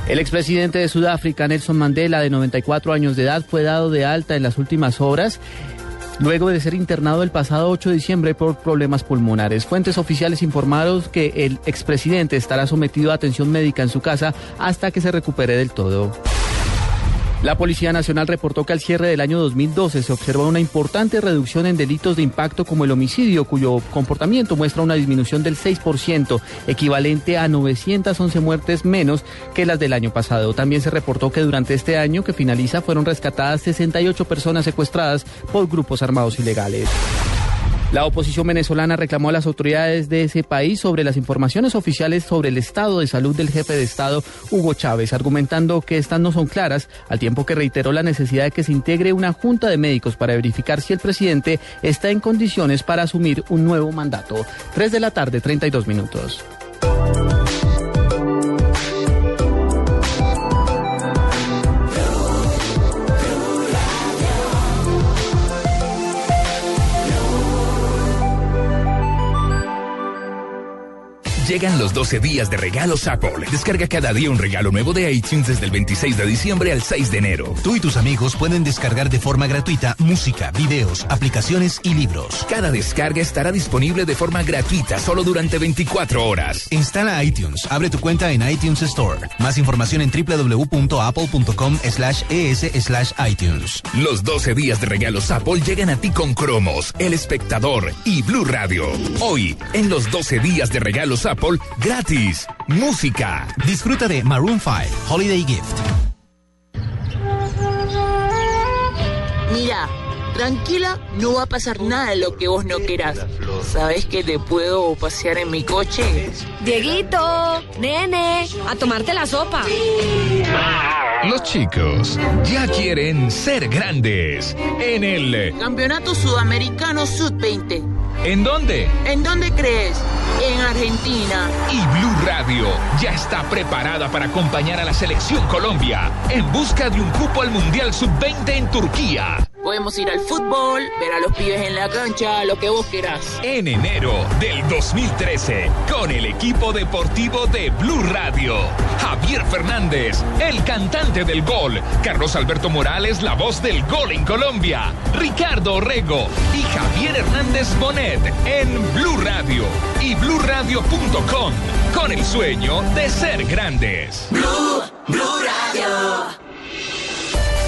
El expresidente de Sudáfrica, Nelson Mandela, de 94 años de edad, fue dado de alta en las últimas horas luego de ser internado el pasado 8 de diciembre por problemas pulmonares. Fuentes oficiales informaron que el expresidente estará sometido a atención médica en su casa hasta que se recupere del todo. La Policía Nacional reportó que al cierre del año 2012 se observó una importante reducción en delitos de impacto como el homicidio, cuyo comportamiento muestra una disminución del 6%, equivalente a 911 muertes menos que las del año pasado. También se reportó que durante este año que finaliza fueron rescatadas 68 personas secuestradas por grupos armados ilegales. La oposición venezolana reclamó a las autoridades de ese país sobre las informaciones oficiales sobre el estado de salud del jefe de Estado, Hugo Chávez, argumentando que estas no son claras, al tiempo que reiteró la necesidad de que se integre una junta de médicos para verificar si el presidente está en condiciones para asumir un nuevo mandato. 3 de la tarde, 32 minutos. Llegan los 12 días de regalos Apple. Descarga cada día un regalo nuevo de iTunes desde el 26 de diciembre al 6 de enero. Tú y tus amigos pueden descargar de forma gratuita música, videos, aplicaciones y libros. Cada descarga estará disponible de forma gratuita solo durante 24 horas. Instala iTunes, abre tu cuenta en iTunes Store. Más información en www.apple.com slash es slash iTunes. Los 12 días de regalos Apple llegan a ti con cromos, El Espectador y Blue Radio. Hoy, en los 12 días de regalos Apple, gratis. Música. Disfruta de Maroon 5, Holiday Gift. Mira, tranquila, no va a pasar nada de lo que vos no querás. ¿Sabes que te puedo pasear en mi coche? Dieguito, nene, a tomarte la sopa. Los chicos ya quieren ser grandes en el... Campeonato Sudamericano Sub-20. ¿En dónde? ¿En dónde crees? En Argentina. Y Blue Radio ya está preparada para acompañar a la selección Colombia en busca de un cupo al Mundial Sub-20 en Turquía. Podemos ir al fútbol, ver a los pibes en la cancha, lo que vos querás. En enero del 2013, con el equipo deportivo de Blue Radio. Javier Fernández, el cantante del gol. Carlos Alberto Morales, la voz del gol en Colombia. Ricardo Orrego y Javier Hernández Bonet en Blue Radio. bluradio.com con el sueño de ser grandes.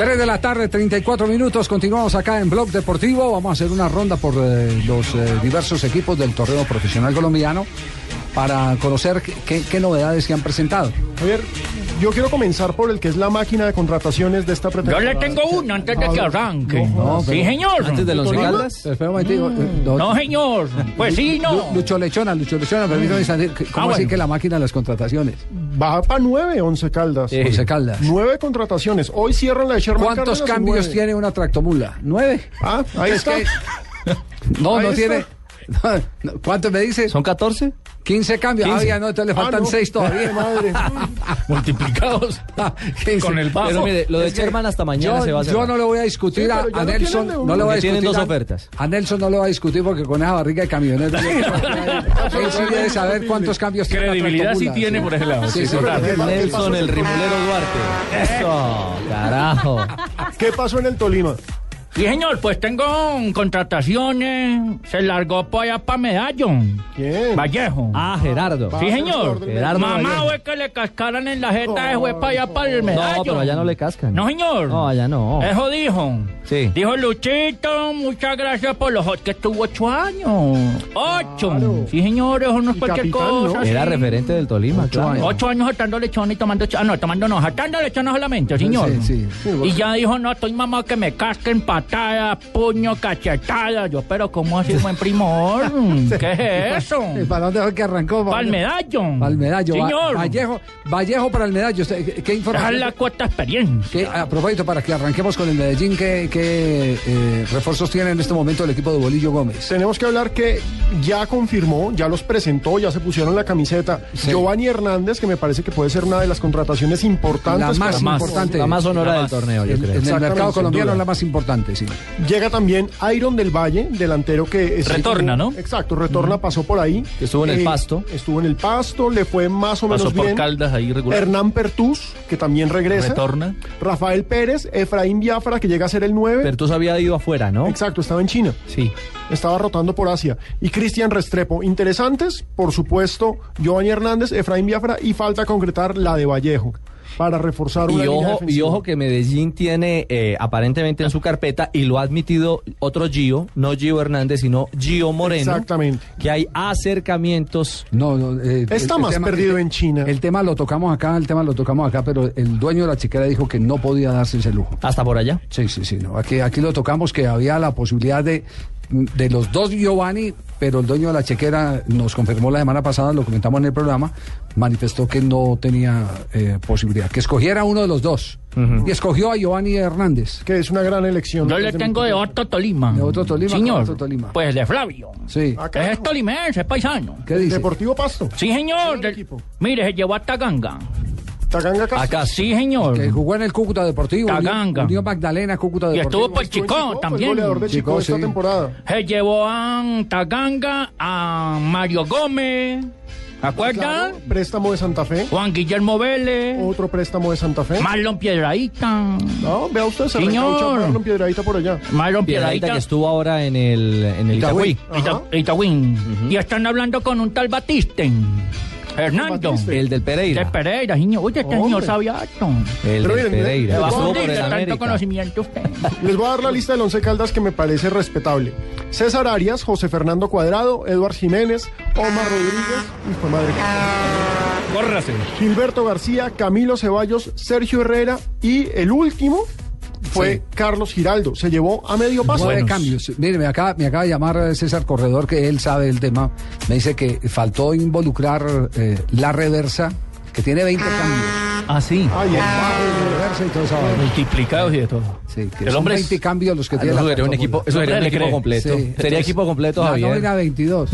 Tres de la tarde, 34 minutos. Continuamos acá en Blog Deportivo. Vamos a hacer una ronda por eh, los eh, diversos equipos del torneo profesional colombiano para conocer qué novedades se han presentado. Javier, yo quiero comenzar por el que es la máquina de contrataciones de esta Yo pretemporada. le tengo una antes de que arranque. No, sí, señor. Antes del Once Caldas. Un momentico, eh, no- No, señor. Pues sí, no. Lu- Lucho Lechona, Lucho Lechona, permítame salir. ¿Cómo Ah, así que la máquina de las contrataciones? Va para nueve, once caldas. Once Caldas. Nueve contrataciones. Hoy cierran la de Sherman ¿Cuántos Cárdenas cambios tiene una tractomula? ¿Nueve? Ah, ahí Es está. que- No, Ahí no está. tiene. No, ¿Cuántos me dice? ¿Son 14? 15 cambios. 15. Ah, ya no, entonces le Ah, faltan no. 6 todavía. Madre. Multiplicados con el Pero mire, lo de Sherman hasta mañana yo, se va a yo cerrar. no le voy a discutir Sí, a, a no Nelson. No le voy a Porque tienen discutir dos ofertas. A Nelson no le voy a discutir porque con esa barriga de camioneta. él sí debe saber cuántos cambios tiene. Credibilidad sí tiene por ese lado. Sí, sí, Nelson, el rimulero Duarte. Eso, carajo. ¿Qué pasó en el Tolima? Sí, señor, pues tengo contrataciones. Se largó para allá para Medallón. ¿Quién? Vallejo. Ah, Gerardo. Sí, señor. Gerardo Mamá, Vallejo. fue que le cascaran en la jeta de fue para allá para el medallo. No, pero allá no le cascan. No, señor. No, allá no. Eso dijo. Sí. Dijo Luchito, muchas gracias por los ocho, que estuvo ocho años. Ocho. Sí, señor, eso no es Y cualquier capitán, cosa. ¿no? sí. Era referente del Tolima, claro. Ocho años saltando lechón y tomando... ch- Ah, no, tomando no, saltando lechón solamente, señor. Sí, sí. Y ya dijo, no, estoy mamado que me casquen patada, puño, cachetada. Yo, pero ¿cómo así, buen primor? ¿Qué es eso? ¿Y ¿Para dónde fue que arrancó? Para el medallo. Para el medallo. Va- Señor. Vallejo, Vallejo para el medallo. ¿Usted- ¿Qué, Esa es información? la cuota experiencia. ¿Qué- a propósito, para que arranquemos con el Medellín, ¿qué, qué, eh, refuerzos tiene en este momento el equipo de Bolillo Gómez? Tenemos que hablar que ya confirmó, ya los presentó, ya se pusieron la camiseta. Sí. Giovanni Hernández, que me parece que puede ser una de las contrataciones importantes. La más para- importante. La más sonora La del torneo, yo creo. en el mercado colombiano es la más importante, Llega también Iron del Valle, delantero que... es- Retorna, ¿no? Exacto, retorna, pasó por ahí. Que estuvo en el Pasto. Estuvo en el Pasto, le fue más o menos Pasó por bien. Caldas ahí regular. Hernán Pertús, que también regresa. Retorna. Rafael Pérez, Efraín Biafra, que llega a ser el 9. Pertus había ido afuera, ¿no? Exacto, estaba en China. Sí. Estaba rotando por Asia. Y Cristian Restrepo. Interesantes, por supuesto, Giovanni Hernández, Efraín Biafra y falta concretar la de Vallejo para reforzar una Y línea ojo, y ojo que Medellín tiene eh, aparentemente en su carpeta, y lo ha admitido otro Gio, no Gio Hernández, sino Gio Moreno. Exactamente. Que hay acercamientos. No, no, eh, Está más perdido en China. El tema lo tocamos acá, el tema lo tocamos acá, pero el dueño de la chiquera dijo que no podía darse ese lujo. Hasta por allá. Sí, sí, sí. No. Aquí, aquí lo tocamos que había la posibilidad de, de los dos Giovanni, pero el dueño de la chequera nos confirmó la semana pasada, lo comentamos en el programa, manifestó que no tenía eh, posibilidad, que escogiera uno de los dos. Y escogió a Giovanni Hernández. Que es una gran elección. Yo le tengo de otro Tolima. De otro Tolima, Señor. ¿cuál otro Tolima? Pues de Flavio. Sí. Ah, es tolimense, es paisano. ¿Qué dice? Deportivo Pasto. Sí, señor. Del-. Mire, se llevó a Taganga. Taganga Castro. Acá. Sí, señor. Que jugó en el Cúcuta Deportivo. Taganga. Unión Magdalena, Cúcuta Y Deportivo. estuvo por Estuvo en Chico fue también. goleador de Chico, Chico esta sí. temporada. Se llevó a Taganga, a Mario Gómez. ¿Acuerdan? Claro, préstamo de Santa Fe. Juan Guillermo Vélez. Otro préstamo de Santa Fe. Marlon Piedradita. No, vea usted, se Señor. Marlon Piedradita por allá. Marlon Piedradita Piedradita. que estuvo ahora en el, en el Itagüí. Ita- Itagüín. Y están hablando con un tal Batisten. Hernando. El del De Pereira. Pereira, señor. Oye, este señor sabe harto. El Pero del miren, Pereira. le- Le va a Estuvo por el tanto América. conocimiento usted. Les voy a dar la lista del Once Caldas que me parece respetable. César Arias, José Fernando Cuadrado, Eduard Jiménez, Omar Rodríguez, hijo de madre, Córrase. Gilberto García, Camilo Ceballos, Sergio Herrera y el último fue Sí. Carlos Giraldo. Se llevó a medio paso. Nueve cambios. Mire, me acaba, me acaba de llamar eh, César Corredor, que él sabe el tema. Me dice que faltó involucrar eh, la reversa, que tiene 20 cambios. Ah, sí. Ay, el- y todo eso. Multiplicados y de todo. Sí, que El son hombre es- 20 cambios los que Ah, tiene no, la sería un equipo- eso sería un equipo completo. Sería equipo completo, La Javier. nómina 22.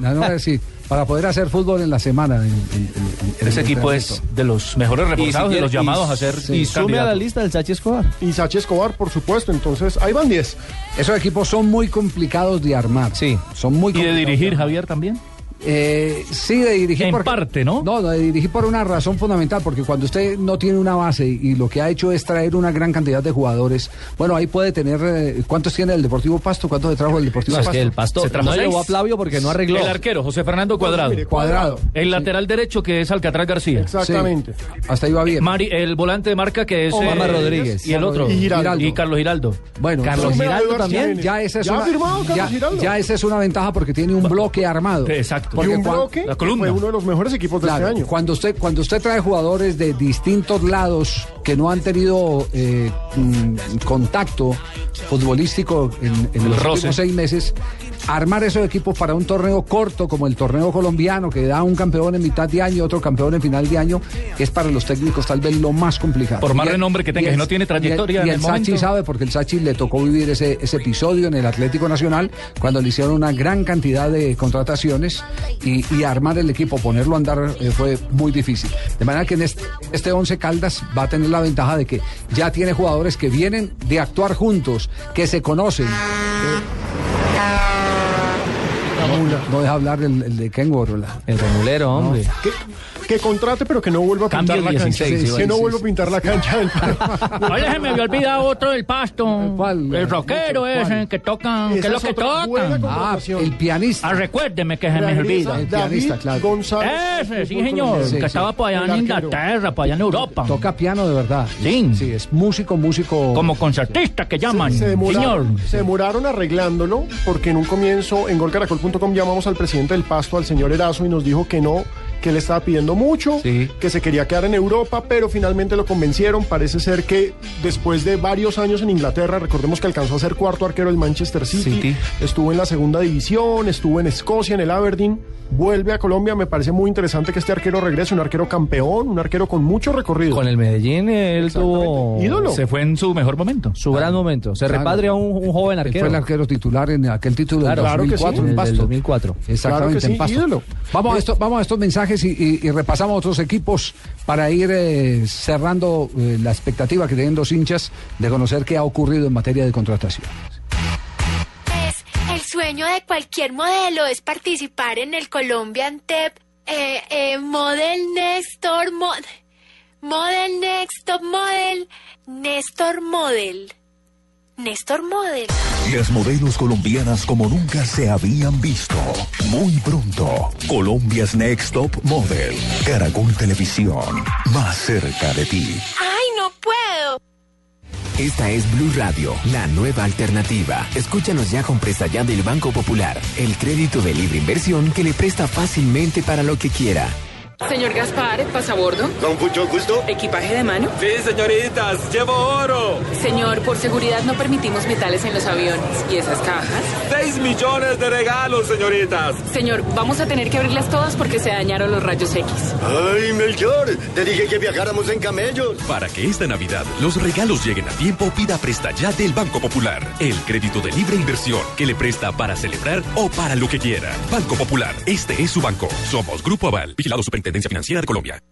La nómina, sí, para poder hacer fútbol en la semana. en- en- en- en Ese el equipo es de los mejores Y si reforzados de los llamados y- a ser sí, Sume a la lista del Sachi Escobar. Y Sachi Escobar, por supuesto. Entonces, ahí van 10. Esos equipos son muy complicados de armar. Sí. Son muy Y de complicados dirigir. Javier, también. Eh, sí, de dirigir. En porque- parte, ¿no? No, de dirigir por una razón fundamental, porque cuando usted no tiene una base y lo que ha hecho es traer una gran cantidad de jugadores, bueno, ahí puede tener. eh, ¿Cuántos tiene el Deportivo Pasto? ¿Cuántos le trajo el Deportivo No, es Pasto? que el Pasto Se trajo no seis. llevó a Flavio porque no arregló. El arquero, José Fernando Cuadrado. mire, Cuadrado. El lateral derecho, que es Alcatraz García. Exactamente. Hasta ahí va bien. Mari- el volante de marca, que es Omar eh, Rodríguez. Y el otro. Y Giraldo. Y Carlos Giraldo. Bueno, Carlos Giraldo también. Ya esa es ¿Ya una ha firmado Carlos ya, Giraldo? ya esa es una ventaja porque tiene un bloque armado. Exacto. Y Porque un cuan- bloque la que columna. fue uno de los mejores equipos de Claro, este año. cuando usted cuando usted trae jugadores de distintos lados que no han tenido eh, mm, contacto futbolístico en, los roce. últimos seis meses, armar esos equipos para un torneo corto como el torneo colombiano que da un campeón en mitad de año, otro campeón en final de año, es para los técnicos tal vez lo más complicado. Por más el- renombre que tenga, y el- si no tiene trayectoria Y el, y en el el Sachi momento. sabe porque el Sachi le tocó vivir ese, ese episodio en el Atlético Nacional cuando le hicieron una gran cantidad de contrataciones y, y armar el equipo, ponerlo a andar eh, fue muy difícil. De manera que en este, este 11 Caldas va a tener la ventaja de que ya tiene jugadores que vienen de actuar juntos, que se conocen. No, no deja hablar el, el de Kenworth, ¿verdad? El remulero, hombre. Que contrate, pero que no vuelva a Cambio pintar la 16, cancha. sí, que no vuelva a pintar la cancha del Oye, se me había olvidado otro del pasto. El rockero ¿Cuál? ese que tocan. ¿Qué es lo que tocan? Ah, el pianista. Ah, recuérdeme que se me olvida. El pianista, claro. González. Ese, sí, señor. que estaba por allá en. Inglaterra, por allá en Europa. Toca piano de verdad. Sí. Sí, es músico, músico. Como concertista que llaman. Se, se Señor. demoraron, se demoraron arreglándolo porque en un comienzo en golcaracol.com llamamos al presidente del Pasto, al señor Erazo, y nos dijo que no, que él estaba pidiendo mucho, que se quería quedar en Europa, pero finalmente lo convencieron. Parece ser que después de varios años en Inglaterra, recordemos que alcanzó a ser cuarto arquero del Manchester City, City. estuvo en la segunda división, estuvo en Escocia, en el Aberdeen, vuelve a Colombia. Me parece muy interesante que este arquero regrese, un arquero campeón, un arquero con mucho recorrido. Con el Medellín él tuvo Ídolo. Se fue en su mejor momento. su gran momento. Se Claro. repatria un, un joven Él arquero. fue el arquero titular en aquel título Claro, del claro que 2004 sí, en el del Pasto. 2004. Exactamente, Claro que sí, en Pasto. ídolo. Vamos, a esto, vamos a estos mensajes y, repasamos otros equipos para ir eh, cerrando eh, la expectativa que tienen los hinchas de conocer qué ha ocurrido en materia de contratación. El sueño de cualquier modelo es participar en el Colombian Tep eh, Model Nestor Mod Model Next Top Model Nestor Model Nestor Model Las modelos colombianas como nunca se habían visto. Muy pronto, Colombia's Next Top Model. Caracol Televisión. Más cerca de ti. ¡Ay, no puedo! Esta es Blue Radio, la nueva alternativa. Escúchanos ya con Presta Ya del Banco Popular, el crédito de libre inversión que le presta fácilmente para lo que quiera. Señor Gaspar, ¿pasabordo? Con mucho gusto. ¿Equipaje de mano? Sí, señoritas, llevo oro. Señor, por seguridad no permitimos metales en los aviones. ¿Y esas cajas? 6 millones de regalos, señoritas. Señor, vamos a tener que abrirlas todas porque se dañaron los rayos X. Ay, Melchor, te dije que viajáramos en camellos. Para que esta Navidad los regalos lleguen a tiempo, pida Presta Ya del Banco Popular. El crédito de libre inversión que le presta para celebrar o para lo que quiera. Banco Popular, este es su banco. Somos Grupo Aval, vigilado Superintendencia Financiera de Colombia.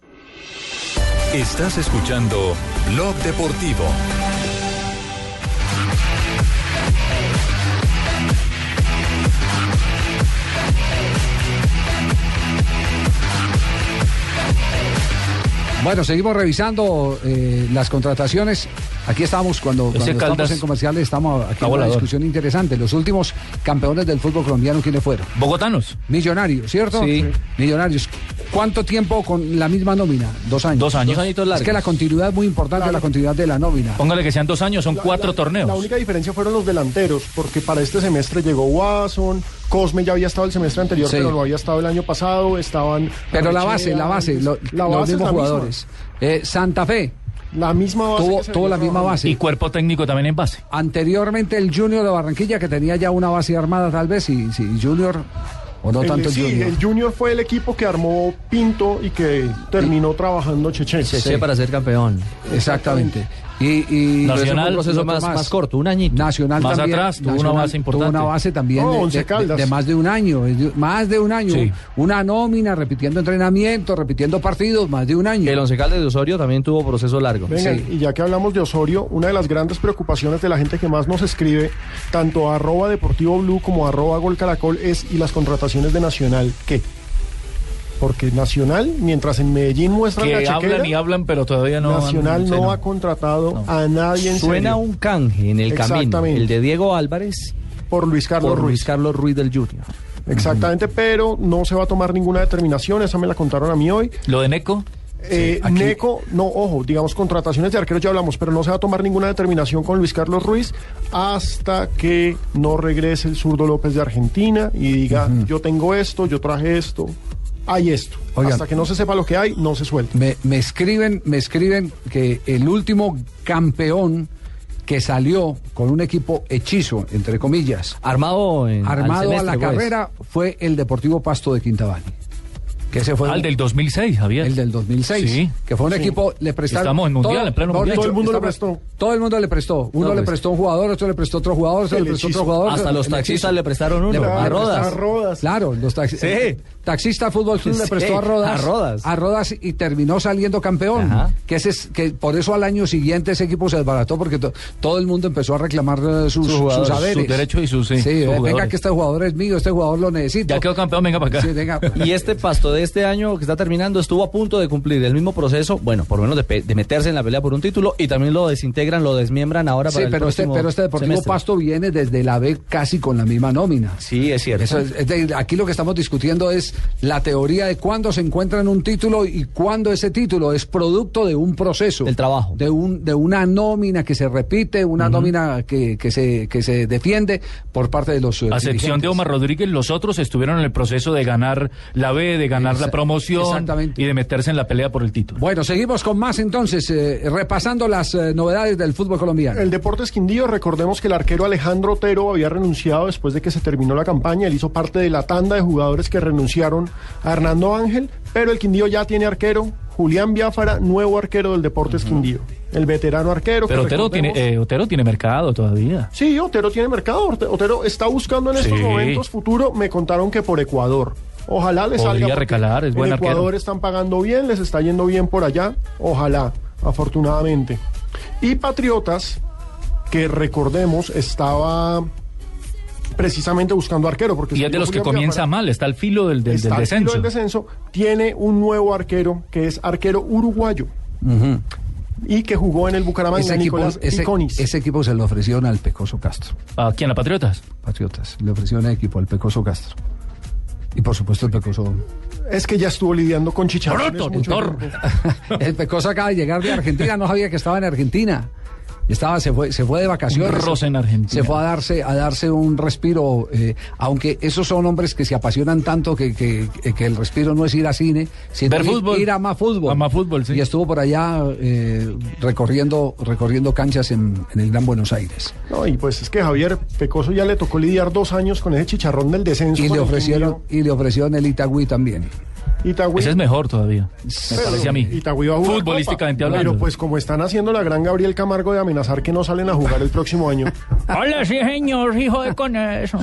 Estás escuchando Blog Deportivo. Bueno, seguimos revisando eh, las contrataciones. Aquí estamos cuando, cuando estamos Caldas- en comerciales, estamos aquí en una discusión interesante. Los últimos campeones del fútbol colombiano, ¿quiénes fueron? Bogotanos. Millonarios, ¿cierto? Sí. Millonarios. ¿Cuánto tiempo con la misma nómina? Dos años. Dos años. Dos añitos Es largos. que la continuidad es muy importante, la continuidad de la nómina. Póngale que sean dos años, son cuatro torneos. La única diferencia fueron los delanteros, porque para este semestre llegó Watson, Cosme ya había estado el semestre anterior, Sí. pero no había estado el año pasado, estaban... Pero la base, la base, lo- la los base es mismos la jugadores. Eh, Santa Fe. La misma base. Tuvo, la misma base. Y cuerpo técnico también en base. Anteriormente el Junior de Barranquilla, que tenía ya una base armada tal vez, y si Junior O no El- tanto el sí, Junior. el Junior fue el equipo que armó Pinto y que terminó trabajando Cheche. Cheche para ser campeón. Exactamente. Y, y Nacional, Pero es un proceso más, más corto, un añito. Nacional Más también, atrás, tuvo una Nacional base importante. Tuvo una base también No, de- Once de, de- Caldas. de más de un año, de- más de un año. Sí. Una nómina, repitiendo entrenamiento, repitiendo partidos, más de un año. El Once Caldas de Osorio también tuvo proceso largo. Venga, y ya que hablamos de Osorio, una de las grandes preocupaciones de la gente que más nos escribe, tanto a arroba Deportivo Blue como a arroba Gol Caracol, es ¿y las contrataciones de Nacional qué? Porque Nacional, mientras en Medellín muestran la Que chequera, hablan y hablan, pero todavía no. Nacional han- no, ha contratado a nadie en Suena serio. un canje en el camino. Exactamente. El de Diego Álvarez por Luis Carlos por Ruiz. Luis Carlos Ruiz del Junior. Exactamente, pero no se va a tomar ninguna determinación, esa me la contaron a mí hoy. ¿Lo de Neco? Eh, Neco, no, ojo, digamos, contrataciones de arqueros ya hablamos, pero no se va a tomar ninguna determinación con Luis Carlos Ruiz hasta que no regrese el zurdo López de Argentina y diga, yo tengo esto, yo traje esto, hay esto. Oigan. hasta que no se sepa lo que hay, no se suelta. Me, me escriben, me escriben que el último campeón que salió con un equipo hechizo, entre comillas, armado, en- armado a la pues. carrera, fue el Deportivo Pasto de Quintabani. Que ese fue Ah, el del 2006, Javier. El del 2006. Sí. Que fue un Sí. equipo, le prestaron. Estamos en mundial, en pleno mundial. dicho, Todo el mundo le prestó. Todo el mundo le prestó. Uno No, le pues. prestó un jugador, otro le prestó otro jugador, otro le prestó otro jugador. Hasta los taxistas le prestaron uno, Claro, a le Rodas. A Rodas. Claro, los taxistas. Sí. Taxista Fútbol Club le prestó a Rodas. a Rodas. a Rodas y terminó saliendo campeón. Ajá. Que ese es, que por eso al año siguiente ese equipo se desbarató porque to- todo el mundo empezó a reclamar eh, sus, Sus jugadores, sus saberes. sus derechos y sus- sí, sus venga que este jugador es mío, este jugador lo necesito. Ya quedó campeón, venga para acá. Sí, venga. Y este pasto de este año que está terminando estuvo a punto de cumplir el mismo proceso, bueno, por lo menos de, meterse en la pelea por un título y también lo desintegran, lo desmiembran ahora Sí, para el pero este, próximo pero este Deportivo semestre. Pasto viene desde la B casi con la misma nómina. Sí, es cierto. Eso es- es de- aquí lo que estamos discutiendo es la teoría de cuándo se encuentra en un título y cuándo ese título es producto de un proceso. El trabajo. De, un, de una nómina que se repite, una nómina que, que, se, que se defiende por parte de los... eh, A excepción de Omar Rodríguez, los otros estuvieron en el proceso de ganar la B, de ganar la promoción y de meterse en la pelea por el título. Bueno, seguimos con más entonces, eh, repasando las eh, novedades del fútbol colombiano. El Deportes Quindío, recordemos que el arquero Alejandro Otero había renunciado después de que se terminó la campaña. Él hizo parte de la tanda de jugadores que renunciaron a Hernando Ángel, pero el Quindío ya tiene arquero. Julián Biafara, nuevo arquero del Deportes Quindío. El veterano arquero. que Pero Otero tiene, eh, Otero tiene mercado todavía. Sí, Otero tiene mercado. Ote- Otero está buscando en estos Sí. momentos futuro. Me contaron que por Ecuador. Ojalá le Podría salga. recalar, es buen En Ecuador arquero. están pagando bien, les está yendo bien por allá. Ojalá, afortunadamente. Y Patriotas, que recordemos, estaba precisamente buscando arquero. Porque Y es de los que comienza Biafara, mal, está al filo del, del, está del al filo descenso. del descenso. Tiene un nuevo arquero que es arquero uruguayo y que jugó en el Bucaramanga, Ese equipo, Nicolás ese, Piconis. ese equipo se lo ofrecieron al Pecoso Castro. ¿A quién? ¿A Patriotas? Patriotas. Le ofrecieron el equipo al Pecoso Castro. Y por supuesto el Pecoso. Es que ya estuvo lidiando con chicharrones Roto, mucho el Pecoso acaba de llegar de Argentina, no sabía que estaba en Argentina. Estaba, se fue, se fue de vacaciones. Un en Argentina. Se fue a darse, a darse un respiro, eh, aunque esos son hombres que se apasionan tanto que, que, que el respiro no es ir a cine, sino Ver ir, fútbol. ir a más fútbol. A más fútbol, sí. Y estuvo por allá eh, recorriendo, recorriendo canchas en, en el Gran Buenos Aires. No, y pues es que Javier Pecoso ya le tocó lidiar dos años con ese chicharrón del descenso. Y le ofrecieron, y le ofrecieron el Itagüí también. Itagüí. Ese es mejor todavía, me Pero parece a mí. Itagüí va a jugar Futbolísticamente Copa. hablando. Pero pues como están haciendo la gran Gabriel Camargo de amenazar que no salen a jugar el próximo año. Hola, sí, señor, hijo de con eso.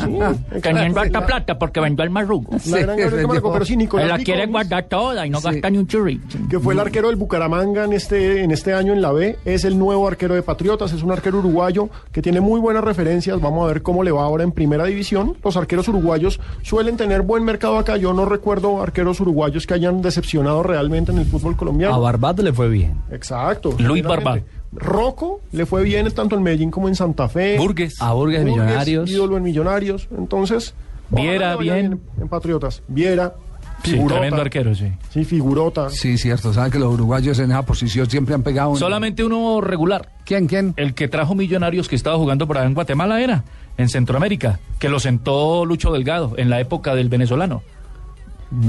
Teniendo harta plata porque vendió el marrugo. La gran Gabriel Camargo, pero sí, Nicolás la quiere guardar toda y no Sí. gasta ni un churrito. que fue el arquero del Bucaramanga en este, en este año en la B, es el nuevo arquero de Patriotas, es un arquero uruguayo que tiene muy buenas referencias, vamos a ver cómo le va ahora en primera división. Los arqueros uruguayos suelen tener buen mercado acá, yo no recuerdo arqueros uruguayos que hayan decepcionado realmente en el fútbol colombiano. A Barbat le fue bien. Exacto. Luis. Barbat. Rocco le fue bien tanto en Medellín como en Santa Fe. Burgues. A Burgues Millonarios. Ídolo en Millonarios. Entonces. Viera bien. En, Patriotas. Viera. Sí, Figurota. tremendo arquero, sí. Sí, figurota. Sí, cierto. Saben que los uruguayos en esa posición siempre han pegado. un- Solamente uno regular. ¿Quién, quién? El que trajo Millonarios que estaba jugando por allá en Guatemala era, en Centroamérica, que lo sentó Lucho Delgado en la época del venezolano.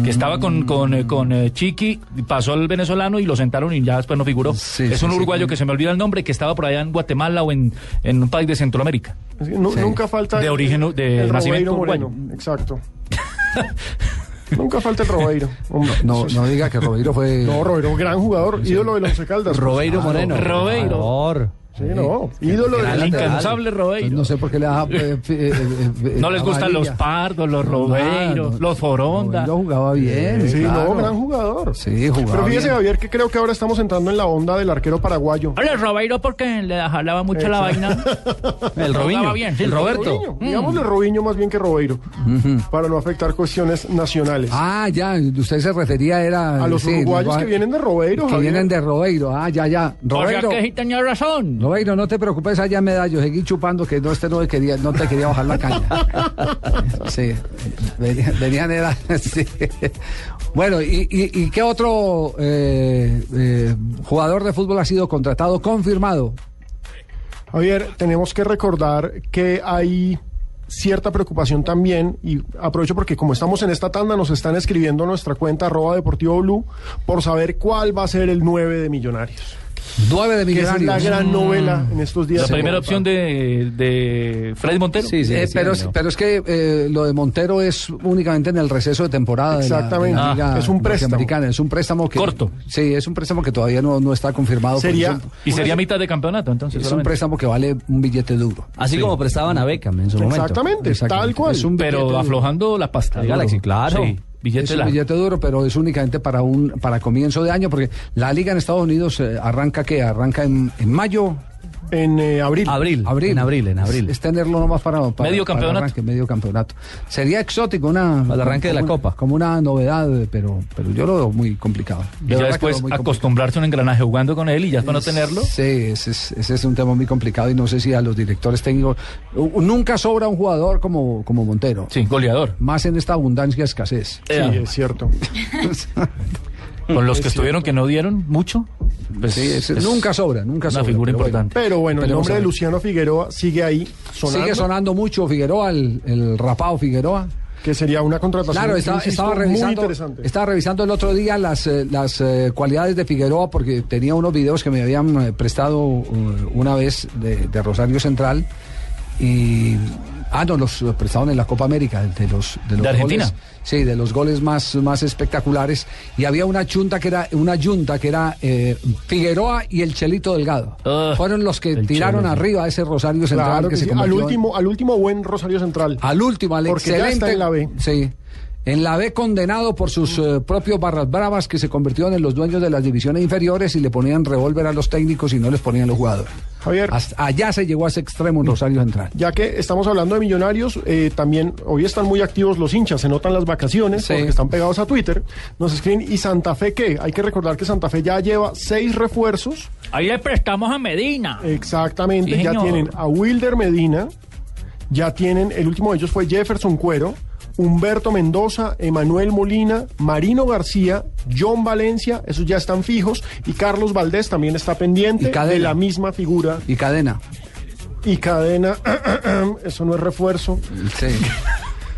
Que estaba con, con, eh, con, eh, Chiqui, pasó al venezolano y lo sentaron y ya después no figuró. Sí, es sí, un sí, uruguayo que se me olvida el nombre, que estaba por allá en Guatemala o en, en un país de Centroamérica. Nunca falta. De origen- de el nacimiento uruguayo. Exacto. Nunca falta el Robeiro. hombre. No, no diga que Robeiro fue. No, Robeiro, gran jugador, ídolo del Once Caldas. Robeiro. Moreno. Robeiro. Sí, no, ídolo El del incansable Entonces, Robeiro. No sé por qué le da. eh, eh, eh, No les gustan los pardos, los robeiros, no, los foronda. Robeiro jugaba bien. Sí, claro. no, gran jugador. Sí, jugaba Pero fíjese, bien. Javier, que creo que ahora estamos entrando en la onda del arquero paraguayo. Hola, Robeiro, porque le jalaba mucho la vaina. El Robinho. Bien, sí, el Roberto. Robinho, Digámosle Robinho más bien que Robeiro, para no afectar cuestiones nacionales. Ah, ya, usted se refería era A los sí, uruguayos que vienen de Robeiro, que Javier. vienen de Robeiro. Ah, ya, ya. O sea Robeiro, que sí tenía razón. No te preocupes allá en Medallo, seguí chupando que no este no te quería, no te quería bajar la caña. Sí, venían, venían era, sí. Bueno, ¿y, y, y qué otro eh, eh, jugador de fútbol ha sido contratado, confirmado? Javier, tenemos que recordar que hay cierta preocupación también y aprovecho porque como estamos en esta tanda nos están escribiendo a nuestra cuenta arroba deportivo blue por saber cuál va a ser el 9 de Millonarios. Nueve de Que esa es millonarios. la gran novela en estos días. La primera opción de, de Freddy Montero. Sí, sí, Eh, sí, pero, señor. pero es que eh, lo de Montero es únicamente en el receso de temporada. de la- Exactamente. de la Ah, es un préstamo. Es un préstamo que. Corto. Sí, es un préstamo que todavía no, no está confirmado. Sería- es un- Y sería mitad de campeonato, entonces. Es un préstamo que vale un billete duro. Así como prestaban a Beckham en su momento. Exactamente, Exactamente. tal cual. Es un Pero duro. aflojando la pasta. Galaxy, claro. Sí, billete Es un largo. billete duro, pero es únicamente para un para comienzo de año, porque la liga en Estados Unidos eh, arranca que arranca en, en mayo. En eh, abril. Abril, en abril, en abril. Es, es tenerlo nomás para, para Medio para campeonato. arranque, medio campeonato. Sería exótico, una Al arranque de la una- Copa. como una novedad, pero pero yo lo veo muy complicado. De Y ya después acostumbrarse a un engranaje jugando con él y ya para no tenerlo. Sí, ese es, ese es un tema muy complicado y no sé si a los directores técnicos nunca sobra un jugador como como Montero. Sí, goleador. Más en esta abundancia escasez. Sí, es cierto. Con los que estuvieron que no dieron mucho. pues, Sí, es- es nunca sobra, nunca Una sobra. figura pero bueno. importante. Pero bueno, el nombre de. Luciano Figueroa sigue ahí sonando. Sigue sonando mucho Figueroa, el, el rapado Figueroa. Que sería una contratación Claro, estaba, insisto, estaba muy revisando, interesante. estaba revisando el otro día las, eh, las eh, cualidades de Figueroa porque tenía unos videos que me habían eh, prestado uh, una vez de, de Rosario Central y ah no los, los prestaron en la Copa América de los de los ¿De Argentina? goles sí de los goles más más espectaculares y había una junta que era una junta que era eh, Figueroa y el Chelito Delgado Ah, fueron los que tiraron arriba a ese Rosario Central Claro que, que se sí, al último, al último buen Rosario Central. al último, al Porque ya excelente. está en la B. Sí. En la B condenado por sus eh, propios barras bravas que se convirtieron en los dueños de las divisiones inferiores y le ponían revólver a los técnicos y no les ponían los jugadores. Javier, Hasta allá se llegó a ese extremo en Rosario Central. ya que estamos hablando de millonarios, eh, también hoy están muy activos los hinchas, se notan las vacaciones Sí. porque están pegados a Twitter. Nos escriben, ¿y Santa Fe qué? Hay que recordar que Santa Fe ya lleva seis refuerzos. Ahí le prestamos a Medina. Exactamente, Sí, ya tienen a Wilder Medina, ya tienen, el último de ellos fue Jefferson Cuero, Humberto Mendoza, Emanuel Molina, Marino García, John Valencia, esos ya están fijos, y Carlos Valdés también está pendiente Y Cadena. de la misma figura. Y cadena. Y cadena, eso no es refuerzo. Sí.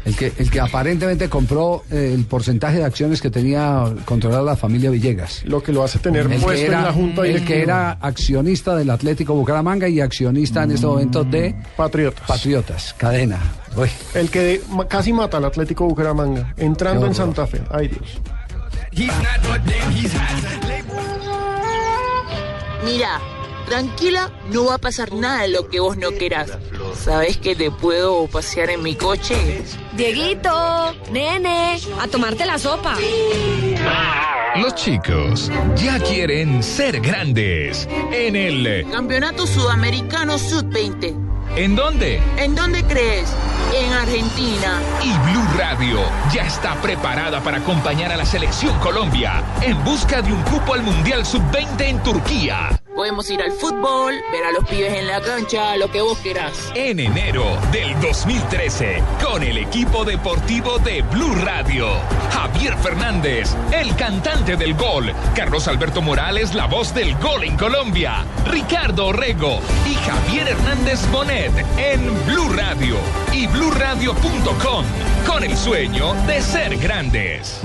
El que, el que aparentemente compró eh, el porcentaje de acciones que tenía controlada la familia Villegas. Lo que lo hace tener El puesto que, era, en la Junta el Directiva. que era accionista del Atlético Bucaramanga y accionista en este momento de Patriotas. Patriotas. Cadena. Uy. El que ma- casi mata al Atlético Bucaramanga, entrando en. Santa Fe. Ay Dios. Mira, tranquila, no va a pasar nada de lo que vos no querás. ¿Sabés que te puedo pasear en mi coche? Dieguito, nene, a tomarte la sopa. Los chicos ya quieren ser grandes. En el... Campeonato Sudamericano Sub-20. ¿En dónde? ¿En dónde crees? En Argentina. Y Blue Radio ya está preparada para acompañar a la selección Colombia en busca de un cupo al Mundial Sub-20 en Turquía. Podemos ir al fútbol, ver a los pibes en la cancha, lo que vos querás. En enero del 2013, con el equipo deportivo de Blue Radio. Javier Fernández, el cantante del gol. Carlos Alberto Morales, la voz del gol en Colombia. Ricardo Orrego y Javier Hernández Bonet en Blue Radio y bluradio.com. Con el sueño de ser grandes.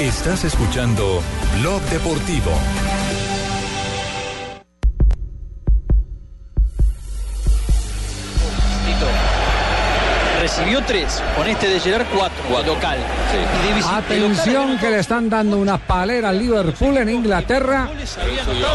Estás escuchando Blog Deportivo. Recibió tres, con este de Gerard cuatro, de local. Atención que le están dando una palera al Liverpool en Inglaterra.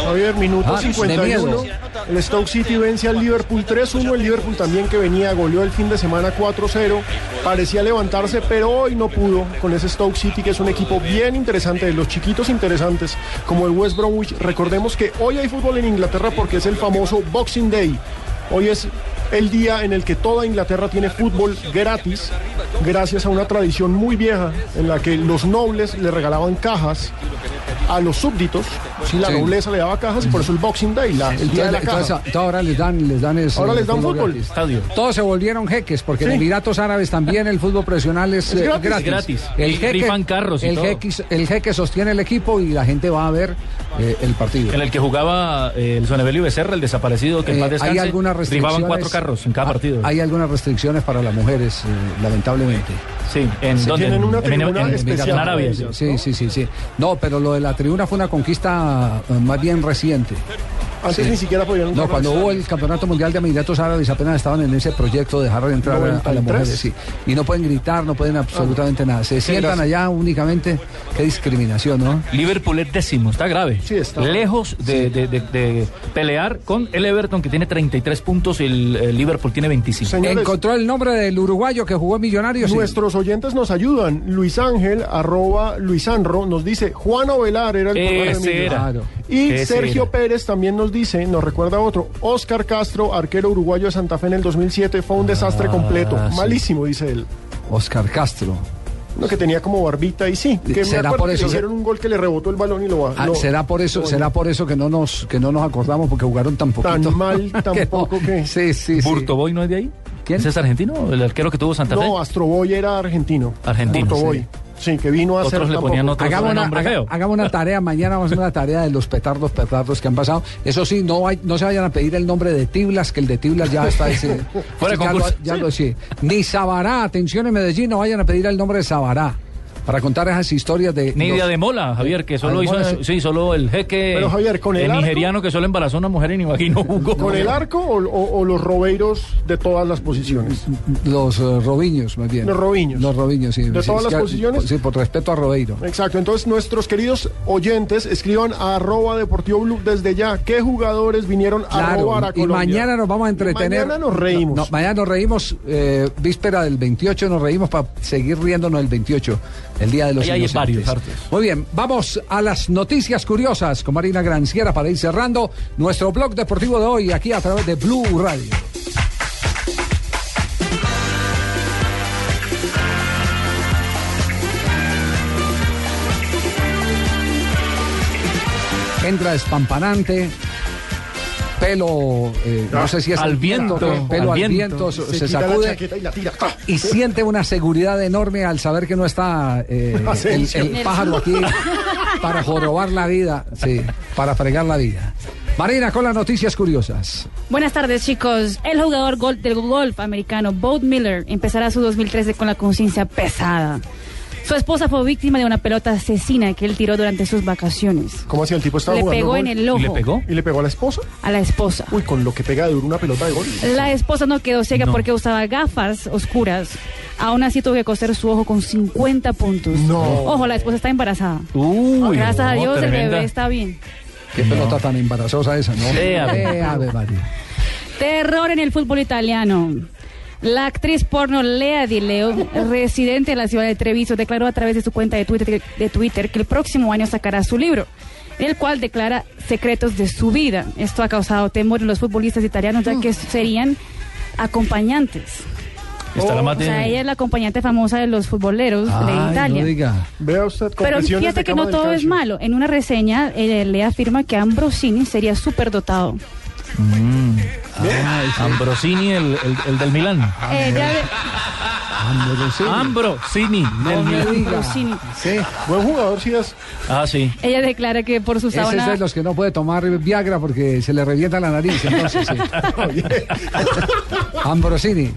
Javier, minuto Ah, de 51. miedo. El Stoke City vence al Liverpool 3-1. El Liverpool también que venía, goleó el fin de semana 4-0. Parecía levantarse, pero hoy no pudo con ese Stoke City, que es un equipo bien interesante, de los chiquitos interesantes, como el West Bromwich. Recordemos que hoy hay fútbol en Inglaterra porque es el famoso Boxing Day. Hoy es el día en el que toda Inglaterra tiene fútbol gratis, gracias a una tradición muy vieja en la que los nobles le regalaban cajas a los súbditos. Si la Sí. nobleza le daba cajas y por eso el Boxing Day, la- el día de la caja. entonces, ahora les dan, les dan ese Ahora les dan fútbol. gratis. Todos se volvieron jeques, porque en Sí. Emiratos Árabes también el fútbol profesional es, Es eh, gratis. gratis. Gratis. El jeque, rifan carros y el, todo. jeque, el jeque sostiene el equipo y la gente va a ver eh, el partido. En el que jugaba eh, el Sonebelio Becerra, el desaparecido, que en Eh, paz descanse, hay algunas restricciones. rifaban cuatro carros en cada Ah, partido. Hay algunas restricciones para las mujeres, eh, lamentablemente. Sí, ¿en Sí, tienen En- una en- tribuna en- en- especial en Arabia. ellos, Sí, sí, sí, sí. No, pero lo de la tribuna fue una conquista eh, más bien reciente. Antes Sí. ni siquiera podían No, cuando hubo el Campeonato Mundial de Emiratos Árabes apenas estaban en ese proyecto de dejar de entrar a- a, las 93. mujeres, sí. Y no pueden gritar, no pueden absolutamente nada. Se sientan gracias. allá únicamente. Qué discriminación, ¿no? Liverpool es décimo, está grave. Lejos de, de- de- de pelear con el Everton, que tiene 33 puntos, y el, el Liverpool tiene 25. Encontró el nombre del uruguayo que jugó en Millonarios. sí. Nuestros oyentes nos ayudan. Luis Ángel, arroba Luisanro, nos dice Juan Ovelar era el de era. Y Sergio era. Pérez también nos dice, nos recuerda otro, Oscar Castro, arquero uruguayo de Santa Fe en el 2007, fue un desastre completo. Ah, sí. Malísimo, dice él. Oscar Castro. Uno que tenía como barbita y sí, que me ¿Será acuerdo por que eso? le hicieron un gol que le rebotó el balón y lo Ah, lo- será por eso, lo- será por eso que no nos que no nos acordamos porque jugaron tan poquito. Tan mal, tan Que no. que... Sí, sí, sí. ¿Burtoboy no es de ahí? ¿Quién? ¿Ese es argentino? ¿El arquero que tuvo Santa Fe? No, Astroboy era argentino. Argentino, Burtoboy. Sí. Que vino a hacer Otros le tampoco. ponían otro Hagamos una, haga- hagamos una tarea, mañana vamos a hacer una tarea de los petardos, petardos que han pasado. Eso sí, no hay- no se vayan a pedir el nombre de Tiblas, que el de Tiblas ya está ese. Fuera ya, lo, concurso. ya lo- sí. Ni Sabará, atención en Medellín, no vayan a pedir el nombre de Sabará. Para contar esas historias de. Ni los- de Mola, Javier, que solo hizo, Mola, sí. solo el jeque, Pero, Javier, ¿con el arco? nigeriano que solo embarazó a una mujer y ni imagino jugó. ¿Con el arco o, o- o los robeiros de todas las posiciones? Los eh, Robiños, más bien. Los Robiños. Los Robiños, sí. ¿De Sí, todas es las que- posiciones? Sí, por respeto a Robeiro. Exacto, entonces nuestros queridos oyentes escriban a arroba Deportivo Blue desde ya. ¿Qué jugadores vinieron a robar a y Colombia? mañana nos vamos a entretener. Mañana nos reímos. No, no, mañana nos reímos, eh, víspera del 28 nos reímos para seguir riéndonos el 28, el día de los Ahí hay inocentes. varios hartos. Muy bien, vamos a las noticias curiosas con Marina Granciera para ir cerrando nuestro blog deportivo de hoy aquí a través de Blue Radio. Entra espampanante, pelo, eh, no sé si es Al viento, pelo al al viento. viento, se, Se sacude y la tira. ¡Ah! y siente una seguridad enorme al saber que no está eh, el, Asensio. el pájaro aquí para jorobar la vida, sí, para fregar la vida. Marina, con las noticias curiosas. Buenas tardes, chicos. El jugador gol- del golf americano, Bo Miller, empezará su 2013 con la conciencia pesada. Su esposa fue víctima de una pelota asesina que él tiró durante sus vacaciones. ¿Cómo hacía el tipo? Estaba Le jugando pegó gol. en el ojo. ¿Y le pegó? ¿Y le pegó a la esposa? A la esposa. Uy, con lo que pega de duro una pelota de gol. La esposa no quedó ciega No. porque usaba gafas oscuras. Aún así tuvo que coser su ojo con 50 puntos. No. Ojo, la esposa está embarazada. Uy, Gracias a no, Dios el tremenda. bebé está bien. Qué pelota tan embarazosa esa, ¿no? Eh, ave María. Terror en el fútbol italiano. La actriz porno Lea Di Leo, residente de la ciudad de Treviso, declaró a través de su cuenta de Twitter, de Twitter que el próximo año sacará su libro, en el cual declara secretos de su vida. Esto ha causado temor en los futbolistas italianos, ya que serían acompañantes. Está la O sea, ella es la acompañante famosa de los futboleros de Italia. no diga. Vea usted Pero fíjate que no todo es malo. En una reseña, eh, le afirma que Ambrosini sería superdotado. Mm. Ambrosini, el, el- el del Milán. De- Ambrosini. Ambrosini, del No me. Ambrosini. Sí, Buen jugador, sí es. Ah, sí. Ella declara que por su ese es sábana... de los que no puede tomar Viagra porque se le revienta la nariz. Entonces, sí. Ambrosini.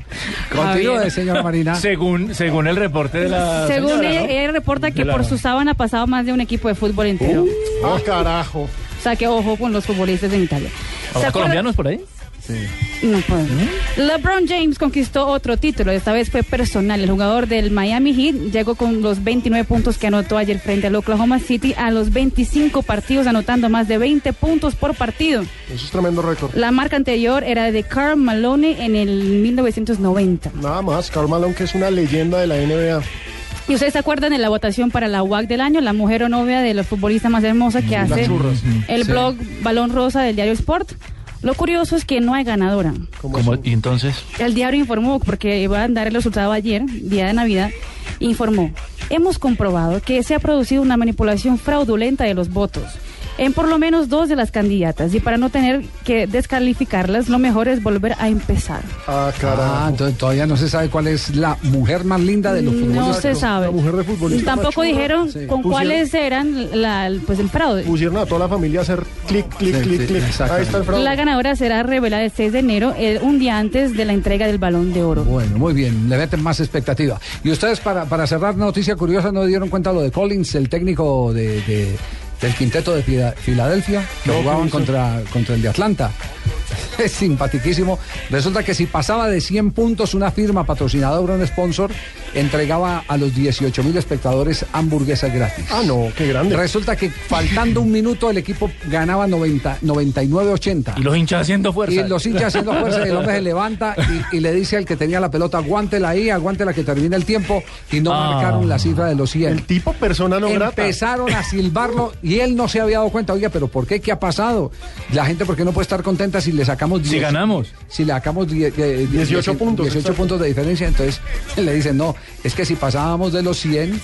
Continúe, señora Marina. Según, según el reporte de la. Según señora, ella, ¿no? ella reporta que la- por su sábana ha pasado más de un equipo de fútbol entero. Ah, carajo. O sea, que ojo con los futbolistas en Italia. ¿Se ¿Habrá colombianos por ahí? No puedo. LeBron James conquistó otro título, esta vez fue personal. El jugador del Miami Heat llegó con los 29 puntos que anotó ayer frente al Oklahoma City a los 25 partidos, anotando más de 20 puntos por partido. Eso es tremendo récord. La marca anterior era de Carl Malone en el 1990. Nada más, Karl Malone, que es una leyenda de la NBA. ¿Y ustedes se acuerdan de la votación para la UAC del año? La mujer o novia de la futbolista más hermosa que Las hace churras. el Sí. blog Balón Rosa del diario Sport. Lo curioso es que no hay ganadora. ¿Cómo- ¿Y entonces? El diario informó, porque iba a dar el resultado ayer, día de Navidad, informó, hemos comprobado que se ha producido una manipulación fraudulenta de los votos en por lo menos dos de las candidatas y para no tener que descalificarlas, lo mejor es volver a empezar. Ah, Ah, entonces todavía no se sabe cuál es la mujer más linda de los No futbolistas. se sabe. Tampoco dijeron Sí. con Pusieron- cuáles eran la, pues el fraude. Pusieron a toda la familia a hacer clic, clic, Sí, clic, sí, clic. Ahí está el fraude. La ganadora será revelada el 6 de enero, un día antes de la entrega del balón de oro. Bueno, muy bien, le meten más expectativa. Y ustedes, para, para cerrar noticia curiosa, ¿no dieron cuenta lo de Collins, el técnico de, de- del quinteto de Fila- Filadelfia, que No, jugaban contra, contra el de Atlanta? Es simpatiquísimo. Resulta que si pasaba de 100 puntos una firma patrocinadora, un sponsor, entregaba a los 18 mil espectadores hamburguesas gratis. Ah, no, qué grande. Resulta que faltando un minuto el equipo ganaba 90, 99-80. Y los hinchas haciendo fuerza. Y los hinchas haciendo fuerza y el hombre se levanta y, y le dice al que tenía la pelota, aguántela ahí, aguántela que termine el tiempo y no Ah. marcaron la cifra de los 100. El tipo persona no grata. Empezaron a silbarlo y él no se había dado cuenta, oiga, pero ¿por qué? ¿Qué ha pasado? La gente, ¿por qué no puede estar contenta si le sacamos Si 10? ganamos. Si le sacamos 10, eh, 18 puntos, 18 exacto. puntos de diferencia, entonces le dicen, no, es que si pasábamos de los 100,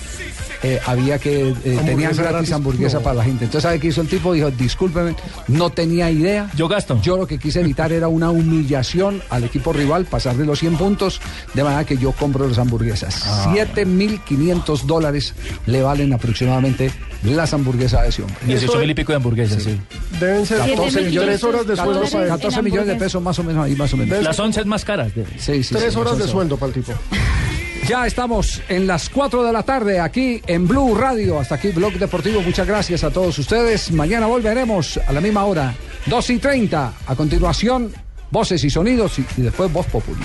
eh, había que, eh, tenían gratis gratis. hamburguesa No. para la gente. Entonces, ¿sabe qué hizo el tipo? Dijo, discúlpeme, no tenía idea. Yo gasto. Yo lo que quise evitar era una humillación al equipo rival, pasar de los 100 puntos, de manera que yo compro las hamburguesas. Ah. 7.500 dólares le valen aproximadamente las hamburguesas de ese hombre. 18 mil y pico de hamburguesas, sí. Deben ser 14 millones, horas de sueldo para él. 14 millones de pesos más o menos ahí, más o menos. Las 11 más caras. de- Sí, sí, Tres sí, horas de 11 sueldo para el tipo. Ya estamos en las 4 de la tarde aquí en Blue Radio. Hasta aquí Blog Deportivo. Muchas gracias a todos ustedes. Mañana volveremos a la misma hora, 2 y 30. A continuación, voces y sonidos y, y después voz popular.